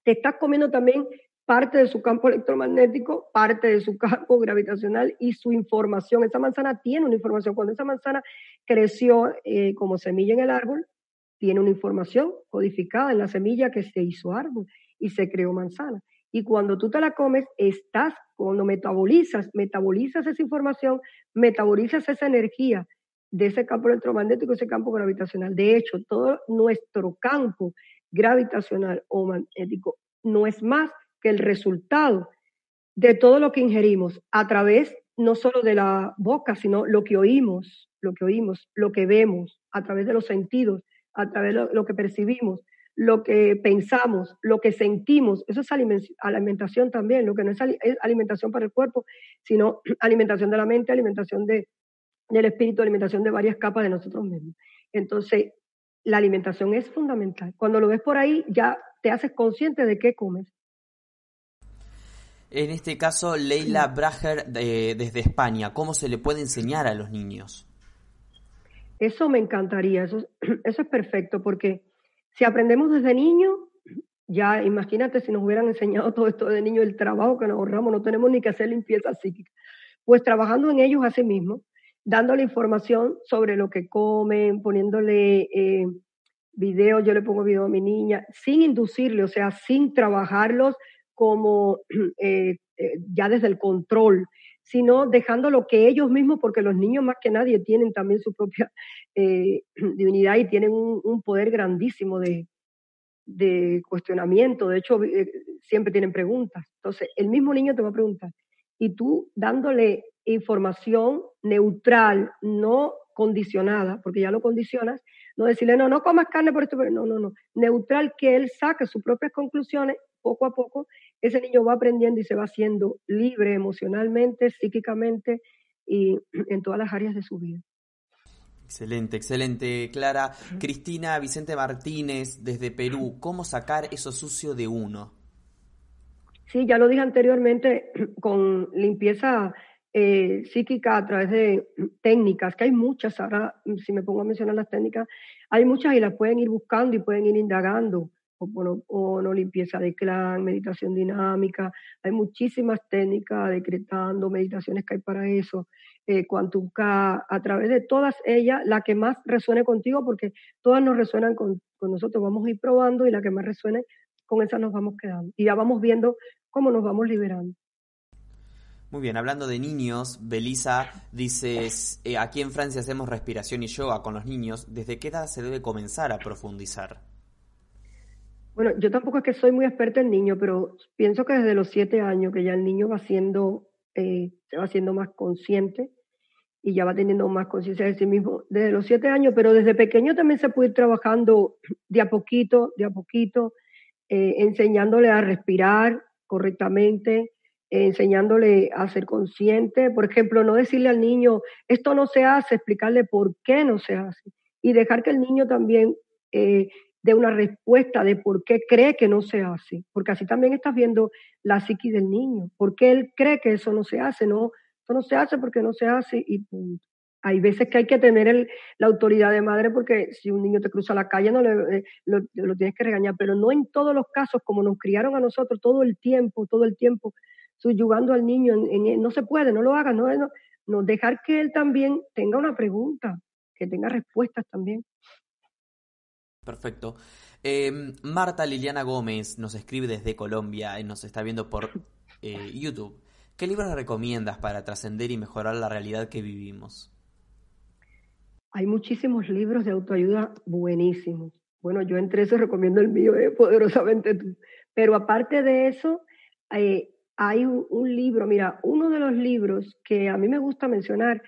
te estás comiendo también parte de su campo electromagnético, parte de su campo gravitacional y su información. Esa manzana tiene una información. Cuando esa manzana creció eh, como semilla en el árbol, tiene una información codificada en la semilla que se hizo árbol y se creó manzana. Y cuando tú te la comes, estás, cuando metabolizas, metabolizas esa información, metabolizas esa energía de ese campo electromagnético, ese campo gravitacional. De hecho, todo nuestro campo gravitacional o magnético no es más que el resultado de todo lo que ingerimos a través no solo de la boca, sino lo que oímos, lo que oímos, lo que vemos, a través de los sentidos, a través de lo que percibimos, lo que pensamos, lo que sentimos. Eso es alimentación también, lo que no es alimentación para el cuerpo, sino [CLEARS THROAT] alimentación de la mente, alimentación de, del espíritu, alimentación de varias capas de nosotros mismos. Entonces, la alimentación es fundamental. Cuando lo ves por ahí, ya te haces consciente de qué comes. En este caso, Leila Brager desde España, ¿cómo se le puede enseñar a los niños? Eso me encantaría, eso, [CLEARS THROAT] eso es perfecto, porque si aprendemos desde niño, ya imagínate si nos hubieran enseñado todo esto de niño, el trabajo que nos ahorramos, no tenemos ni que hacer limpieza psíquica. Pues trabajando en ellos a sí mismos, dándole información sobre lo que comen, poniéndole eh, videos, yo le pongo video a mi niña, sin inducirle, o sea, sin trabajarlos como [CLEARS THROAT] eh, eh, ya desde el control, sino dejando lo que ellos mismos, porque los niños más que nadie tienen también su propia eh, [CLEARS THROAT] divinidad y tienen un, poder grandísimo de, de, cuestionamiento, de hecho siempre tienen preguntas. Entonces, el mismo niño te va a preguntar, y tú dándole información neutral, no condicionada, porque ya lo condicionas, no decirle, no, no comas carne por esto, pero no, no, no, neutral, que él saque sus propias conclusiones poco a poco ese niño va aprendiendo y se va haciendo libre emocionalmente, psíquicamente y [CLEARS THROAT] en todas las áreas de su vida. Excelente, excelente, Clara. Cristina Vicente Martínez, desde Perú, ¿cómo sacar eso sucio de uno? Sí, ya lo dije anteriormente, [CLEARS THROAT] con limpieza eh, psíquica a través de técnicas, que hay muchas, ahora si me pongo a mencionar las técnicas, hay muchas y las pueden ir buscando y pueden ir indagando o no limpieza de clan, meditación dinámica, hay muchísimas técnicas, decretando, meditaciones que hay para eso, eh, Quantum K, a través de todas ellas, la que más resuene contigo, porque todas nos resuenan con, con nosotros, vamos a ir probando y la que más resuene, con esa nos vamos quedando. Y ya vamos viendo cómo nos vamos liberando. Muy bien, hablando de niños, Belisa dices, eh, aquí en Francia hacemos respiración y yoga con los niños, ¿desde qué edad se debe comenzar a profundizar? Bueno, yo tampoco es que soy muy experta en niños, pero pienso que desde los siete años que ya el niño va siendo, eh, se va siendo más consciente y ya va teniendo más conciencia de sí mismo desde los siete años, pero desde pequeño también se puede ir trabajando de a poquito, de a poquito, eh, enseñándole a respirar correctamente, eh, enseñándole a ser consciente. Por ejemplo, no decirle al niño, esto no se hace, explicarle por qué no se hace y dejar que el niño también de una respuesta de por qué cree que no se hace, porque así también estás viendo la psiqui del niño, por qué él cree que eso no se hace, no, eso no se hace porque no se hace y punto. Hay veces que hay que tener la autoridad de madre porque si un niño te cruza la calle no le, eh, lo, tienes que regañar, pero no en todos los casos como nos criaron a nosotros todo el tiempo, todo el tiempo subyugando al niño, no se puede, no lo hagas, no, dejar que él también tenga una pregunta, que tenga respuestas también. Perfecto. Em, Marta Liliana Gómez nos escribe desde Colombia y nos está viendo por eh, YouTube. ¿Qué libros recomiendas para trascender y mejorar la realidad que vivimos? Hay muchísimos libros de autoayuda buenísimos. Bueno, yo entre esos recomiendo el mío, eh, Poderosamente tú. Pero aparte de eso, eh, hay un, libro, mira, uno de los libros que a mí me gusta mencionar,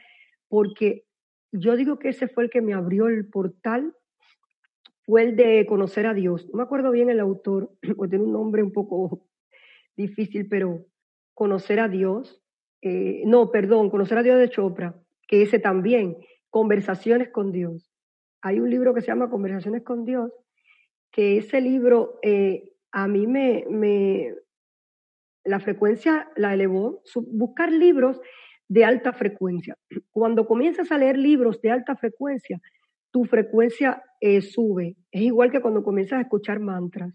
porque yo digo que ese fue el que me abrió el portal, fue el de Conocer a Dios. No me acuerdo bien el autor, [CLEARS THROAT] porque tiene un nombre un poco [LAUGHS] difícil, pero Conocer a Dios, eh, no, perdón, Conocer a Dios de Chopra, que ese también, Conversaciones con Dios. Hay un libro que se llama Conversaciones con Dios, que ese libro eh, a mí me, me, la frecuencia la elevó, buscar libros de alta frecuencia. Cuando comienzas a leer libros de alta frecuencia, tu frecuencia eh, sube. Es igual que cuando comienzas a escuchar mantras.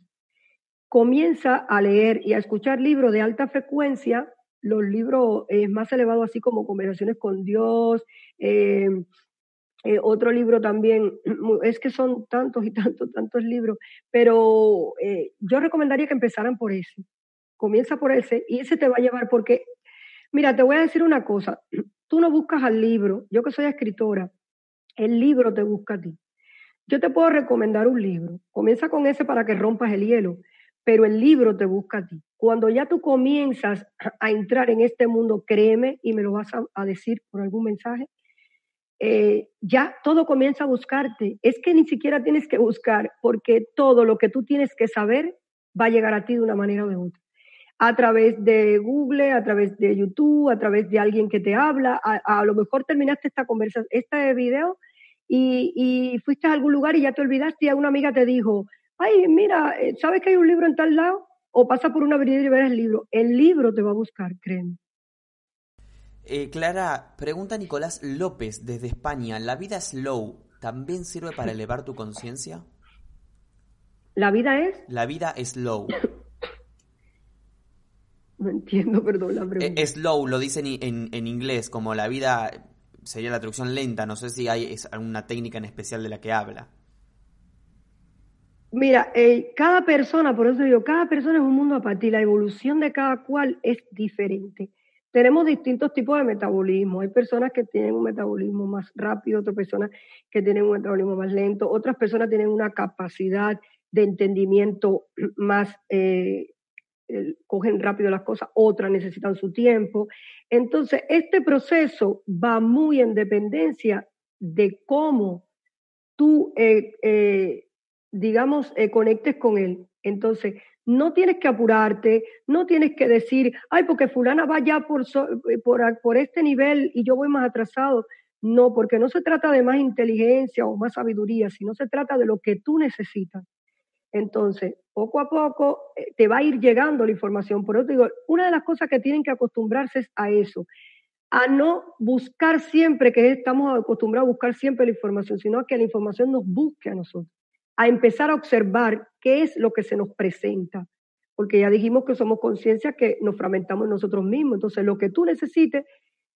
Comienza a leer y a escuchar libros de alta frecuencia, los libros eh, más elevados, así como Conversaciones con Dios, eh, otro libro también, [CLEARS THROAT] es que son tantos y [LAUGHS] tantos, tantos libros, pero yo recomendaría que empezaran por ese comienza por ese y ese te va a llevar porque, mira, te voy a decir una cosa, [CLEARS THROAT] tú no buscas al libro, yo que soy escritora, el libro te busca a ti. Yo te puedo recomendar un libro, comienza con ese para que rompas el hielo, pero el libro te busca a ti. Cuando ya tú comienzas a entrar en este mundo, créeme, y me lo vas a, decir por algún mensaje, eh, ya todo comienza a buscarte. Es que ni siquiera tienes que buscar, porque todo lo que tú tienes que saber va a llegar a ti de una manera o de otra a través de Google, a través de YouTube, a través de alguien que te habla. A, lo mejor terminaste esta conversación, este video y, fuiste a algún lugar y ya te olvidaste y una amiga te dijo, ay, mira, eh, ¿sabes que hay un libro en tal lado? O pasa por una avenida y ves el libro. El libro te va a buscar, créeme. Eh, Clara, pregunta Nicolás López desde España, ¿la vida slow también sirve para elevar tu conciencia? ¿La vida es? La vida slow. No entiendo, perdón la pregunta. slow, lo dicen en, en, inglés, como la vida sería la traducción lenta. No sé si hay alguna técnica en especial de la que habla. Mira, eh, cada persona, por eso digo, cada persona es un mundo aparte y la evolución de cada cual es diferente. Tenemos distintos tipos de metabolismo. Hay personas que tienen un metabolismo más rápido, otras personas que tienen un metabolismo más lento, otras personas tienen una capacidad de entendimiento más eh, cogen rápido las cosas, otras necesitan su tiempo. Entonces, este proceso va muy en dependencia de cómo tú, eh, eh, digamos, eh, conectes con él. Entonces, no tienes que apurarte, no tienes que decir, ay, porque fulana va ya por, por, por este nivel y yo voy más atrasado. No, porque no se trata de más inteligencia o más sabiduría, sino se trata de lo que tú necesitas. Entonces, poco a poco eh, te va a ir llegando la información. Por eso digo, una de las cosas que tienen que acostumbrarse es a eso, a no buscar siempre, que estamos acostumbrados a buscar siempre la información, sino a que la información nos busque a nosotros, a empezar a observar qué es lo que se nos presenta. Porque ya dijimos que somos conciencia que nos fragmentamos nosotros mismos. Entonces, lo que tú necesites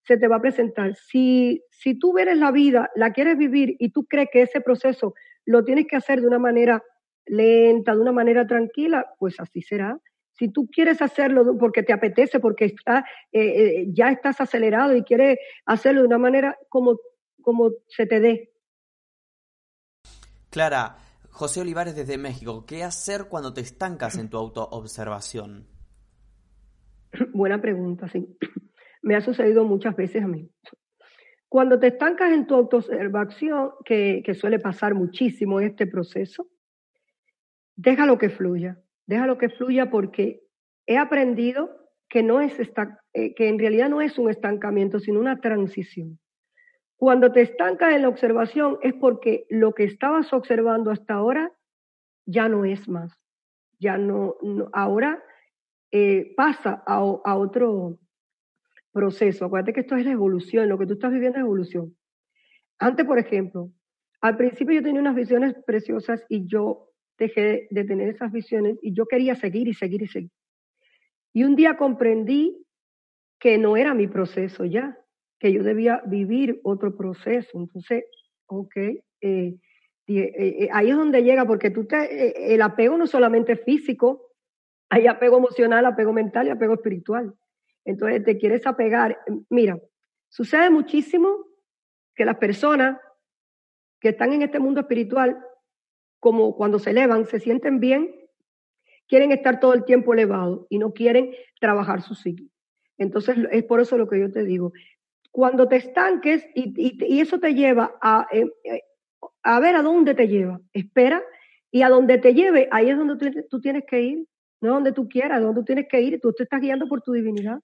se te va a presentar. Si, si tú eres la vida, la quieres vivir y tú crees que ese proceso lo tienes que hacer de una manera lenta, de una manera tranquila, pues así será. Si tú quieres hacerlo porque te apetece, porque está, eh, eh, ya estás acelerado y quieres hacerlo de una manera como, como se te dé. Clara, José Olivares desde México, ¿qué hacer cuando te estancas en tu autoobservación? [CLEARS THROAT] Buena pregunta, sí. [CLEARS THROAT] Me ha sucedido muchas veces a mí. Cuando te estancas en tu autoobservación, que, que suele pasar muchísimo en este proceso, déjalo que fluya, déjalo que fluya porque he aprendido que, no es eh, que en realidad no es un estancamiento, sino una transición. Cuando te estancas en la observación es porque lo que estabas observando hasta ahora ya no es más, ya no, ahora eh, pasa a, a otro proceso. Acuérdate que esto es la evolución, lo que tú estás viviendo es evolución. Antes, por ejemplo, al principio yo tenía unas visiones preciosas y yo dejé de tener esas visiones y yo quería seguir y seguir y seguir. Y un día comprendí que no era mi proceso ya, que yo debía vivir otro proceso. Entonces, ok, eh, eh, eh, ahí es donde llega, porque tú te, el apego no solamente físico, hay apego emocional, apego mental y apego espiritual. Entonces te quieres apegar. Mira, sucede muchísimo que las personas que están en este mundo espiritual como cuando se elevan, se sienten bien quieren estar todo el tiempo elevados y no quieren trabajar su psique. Entonces, es por eso lo que yo te digo. Cuando te estanques y, eso te lleva a, eh, eh, a ver a dónde te lleva, espera y a donde te lleve, ahí es donde tú, tú tienes que ir, no donde tú quieras, donde tú tienes que ir y tú te estás guiando por tu divinidad.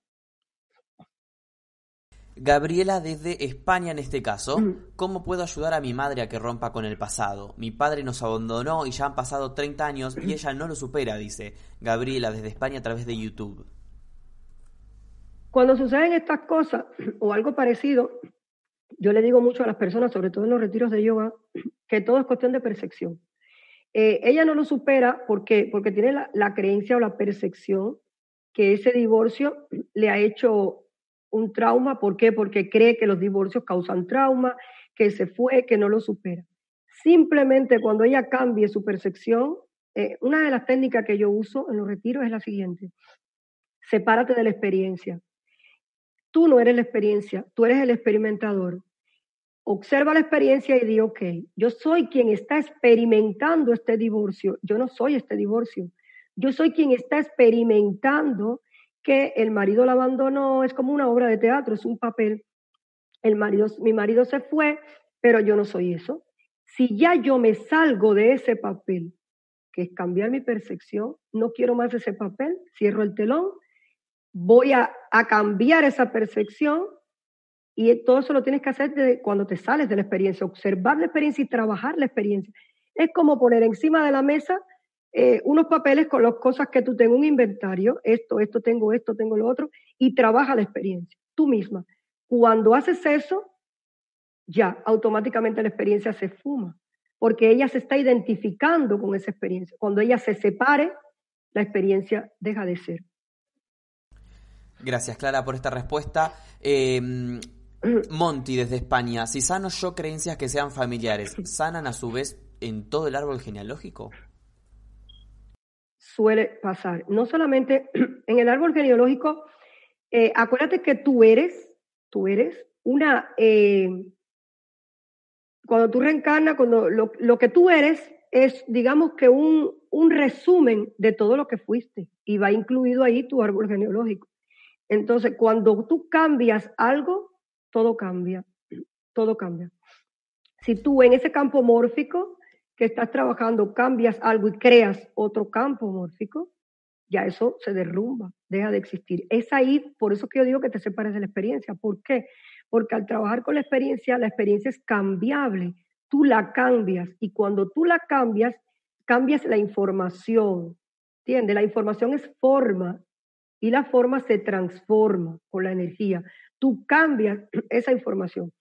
Gabriela desde España en este caso, mm. ¿cómo puedo ayudar a mi madre a que rompa con el pasado? Mi padre nos abandonó y ya han pasado 30 años y ella no lo supera, dice Gabriela desde España a través de YouTube. Cuando suceden estas cosas [CLEARS THROAT] o algo parecido, yo le digo mucho a las personas, sobre todo en los retiros de yoga, [CLEARS THROAT] que todo es cuestión de percepción. Eh, ella no lo supera porque, porque tiene la, creencia o la percepción que ese divorcio [CLEARS THROAT] le ha hecho un trauma. ¿Por qué? Porque cree que los divorcios causan trauma, que se fue, que no lo supera. Simplemente cuando ella cambie su percepción, eh, una de las técnicas que yo uso en los retiros es la siguiente. Sepárate de la experiencia. Tú no eres la experiencia, tú eres el experimentador. Observa la experiencia y di, ok, yo soy quien está experimentando este divorcio, yo no soy este divorcio. Yo soy quien está experimentando que el marido la abandonó, es como una obra de teatro, es un papel. El marido, mi marido se fue, pero yo no soy eso. Si ya yo me salgo de ese papel, que es cambiar mi percepción, no quiero más ese papel, cierro el telón, voy a, cambiar esa percepción y todo eso lo tienes que hacer de cuando te sales de la experiencia, observar la experiencia y trabajar la experiencia. Es como poner encima de la mesa eh, unos papeles con las cosas que tú tengas, un inventario, esto, esto tengo, esto, tengo lo otro, y trabaja la experiencia, tú misma. Cuando haces eso, ya automáticamente la experiencia se fuma, porque ella se está identificando con esa experiencia. Cuando ella se separe, la experiencia deja de ser. Gracias, Clara, por esta respuesta. Em, [CLEARS THROAT] Monty, desde España, si sano yo creencias que sean familiares, [CLEARS THROAT] ¿sanan a su vez en todo el árbol genealógico? suele pasar. No solamente [CLEARS THROAT] en el árbol genealógico, eh, acuérdate que tú eres, tú eres una, eh, cuando tú reencarnas, cuando lo, lo, que tú eres es, digamos que un, un resumen de todo lo que fuiste y va incluido ahí tu árbol genealógico. Entonces, cuando tú cambias algo, todo cambia, todo cambia. Si tú en ese campo mórfico que estás trabajando cambias algo y creas otro campo mórfico, ya eso se derrumba, deja de existir. Es ahí, por eso que yo digo que te separes de la experiencia. ¿Por qué? Porque al trabajar con la experiencia, la experiencia es cambiable. Tú la cambias y cuando tú la cambias, cambias la información. ¿Entiendes? La información es forma y la forma se transforma con la energía. Tú cambias [CLEARS THROAT] esa información.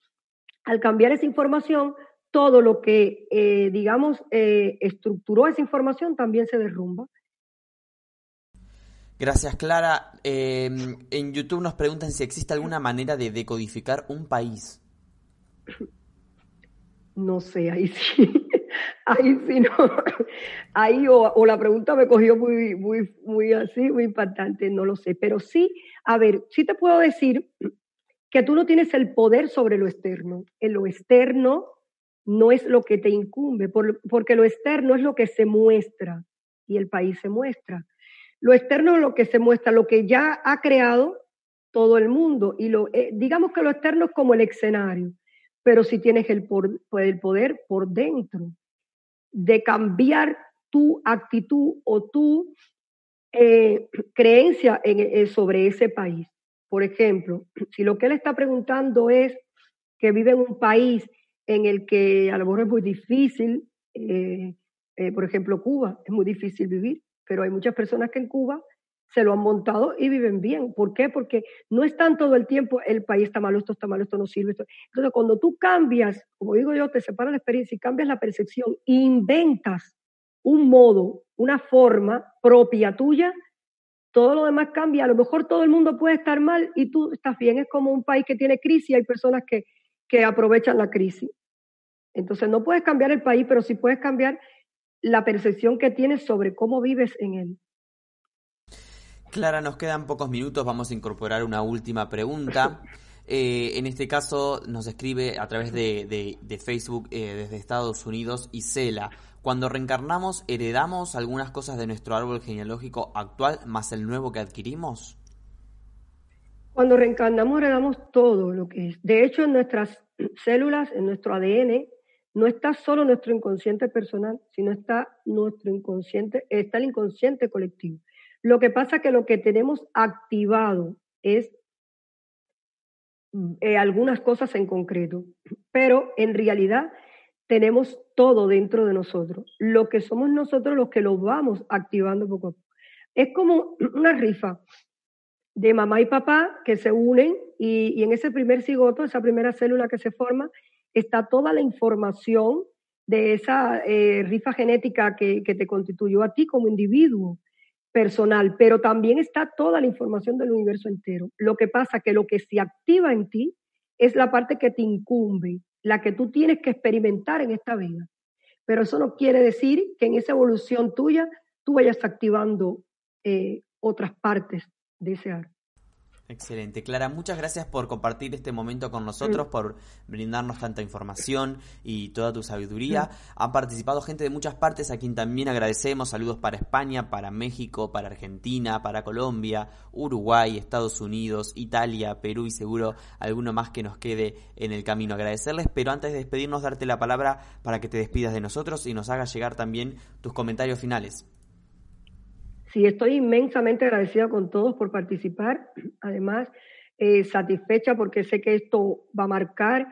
Al cambiar esa información, todo lo que, eh, digamos, eh, estructuró esa información también se derrumba. Gracias, Clara. Em, en YouTube nos preguntan si existe alguna manera de decodificar un país. [CLEARS THROAT] No sé, ahí sí. Ahí sí no. Ahí o, la pregunta me cogió muy, muy, muy así, muy impactante, no lo sé. Pero sí, a ver, sí te puedo decir que tú no tienes el poder sobre lo externo. En lo externo no es lo que te incumbe, porque lo externo es lo que se muestra y el país se muestra. Lo externo es lo que se muestra, lo que ya ha creado todo el mundo. Y lo, eh, digamos que lo externo es como el escenario, pero si tienes el, el poder por dentro de cambiar tu actitud o tu eh, creencia en, sobre ese país. Por ejemplo, [CLEARS THROAT] si lo que él está preguntando es que vive en un país en el que a lo mejor es muy difícil, eh, eh, por ejemplo, Cuba, es muy difícil vivir, pero hay muchas personas que en Cuba se lo han montado y viven bien. ¿Por qué? Porque no están todo el tiempo, el país está malo, esto está malo, esto no sirve. Entonces, cuando tú cambias, como digo yo, te separas la experiencia y cambias la percepción, inventas un modo, una forma propia tuya, todo lo demás cambia. A lo mejor todo el mundo puede estar mal y tú estás bien. Es como un país que tiene crisis, hay personas que, que aprovechan la crisis. Entonces no puedes cambiar el país, pero sí puedes cambiar la percepción que tienes sobre cómo vives en él. Clara, nos quedan pocos minutos, vamos a incorporar una última pregunta. [LAUGHS] Eh, en este caso nos escribe a través de, Facebook eh, desde Estados Unidos Isela. Cuando reencarnamos, ¿heredamos algunas cosas de nuestro árbol genealógico actual más el nuevo que adquirimos? Cuando reencarnamos heredamos todo lo que es. De hecho, en nuestras células, en nuestro ADN, no está solo nuestro inconsciente personal, sino está nuestro inconsciente, está el inconsciente colectivo. Lo que pasa es que lo que tenemos activado es eh, algunas cosas en concreto, pero en realidad tenemos todo dentro de nosotros. Lo que somos nosotros los que lo vamos activando poco a poco. Es como [CLEARS THROAT] una rifa de mamá y papá que se unen y, en ese primer cigoto, esa primera célula que se forma, está toda la información de esa eh, rifa genética que te constituyó a ti como individuo personal, pero también está toda la información del universo entero. Lo que pasa que lo que se activa en ti es la parte que te incumbe, la que tú tienes que experimentar en esta vida. Pero eso no quiere decir que en esa evolución tuya tú vayas activando eh, otras partes de ese arte. Excelente. Clara, muchas gracias por compartir este momento con nosotros, por brindarnos tanta información y toda tu sabiduría. Han participado gente de muchas partes a quien también agradecemos. Saludos para España, para México, para Argentina, para Colombia, Uruguay, Estados Unidos, Italia, Perú y seguro alguno más que nos quede en el camino. Agradecerles, pero antes de despedirnos, darte la palabra para que te despidas de nosotros y nos hagas llegar también tus comentarios finales. Sí, estoy inmensamente agradecida con todos por participar. [CLEARS THROAT] Además, eh, satisfecha porque sé que esto va a marcar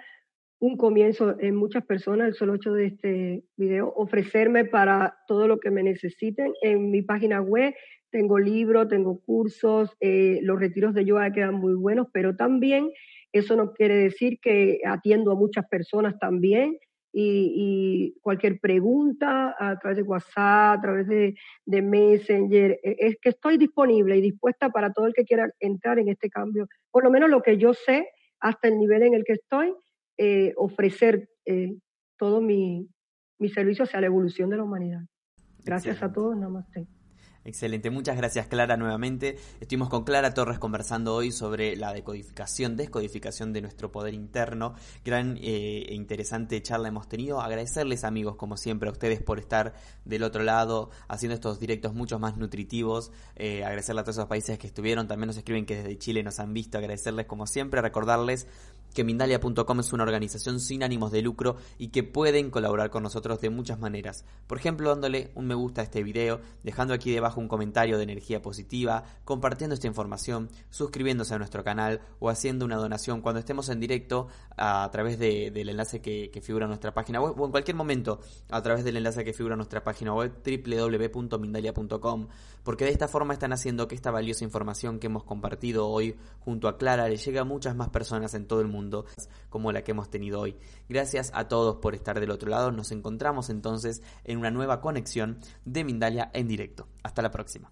un comienzo en muchas personas, el solo hecho de este video, ofrecerme para todo lo que me necesiten. En mi página web tengo libros, tengo cursos, eh, los retiros de yoga quedan muy buenos, pero también eso no quiere decir que atiendo a muchas personas también y, cualquier pregunta a través de WhatsApp, a través de, Messenger, e, es que estoy disponible y dispuesta para todo el que quiera entrar en este cambio. Por lo menos lo que yo sé, hasta el nivel en el que estoy, eh, ofrecer eh, todo mi, mi servicio hacia la evolución de la humanidad. Gracias a todos, namaste. Excelente, muchas gracias Clara nuevamente. Estuvimos con Clara Torres conversando hoy sobre la decodificación, descodificación de nuestro poder interno. Gran eh, e interesante charla hemos tenido. Agradecerles amigos como siempre a ustedes por estar del otro lado haciendo estos directos mucho más nutritivos. Eh, a todos esos países que estuvieron, también nos escriben que desde Chile nos han visto. Agradecerles como siempre, recordarles que Mindalia.com es una organización sin ánimos de lucro y que pueden colaborar con nosotros de muchas maneras. Por ejemplo, dándole un me gusta a este video, dejando aquí debajo un comentario de energía positiva, compartiendo esta información, suscribiéndose a nuestro canal o haciendo una donación cuando estemos en directo a, través del enlace que, figura en nuestra página web o en cualquier momento a través del enlace que figura en nuestra página web www.mindalia.com porque de esta forma están haciendo que esta valiosa información que hemos compartido hoy junto a Clara le llegue a muchas más personas en todo el mundo como la que hemos tenido hoy. Gracias a todos por estar del otro lado. Nos encontramos entonces en una nueva conexión de Mindalia en directo. Hasta la próxima.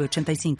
85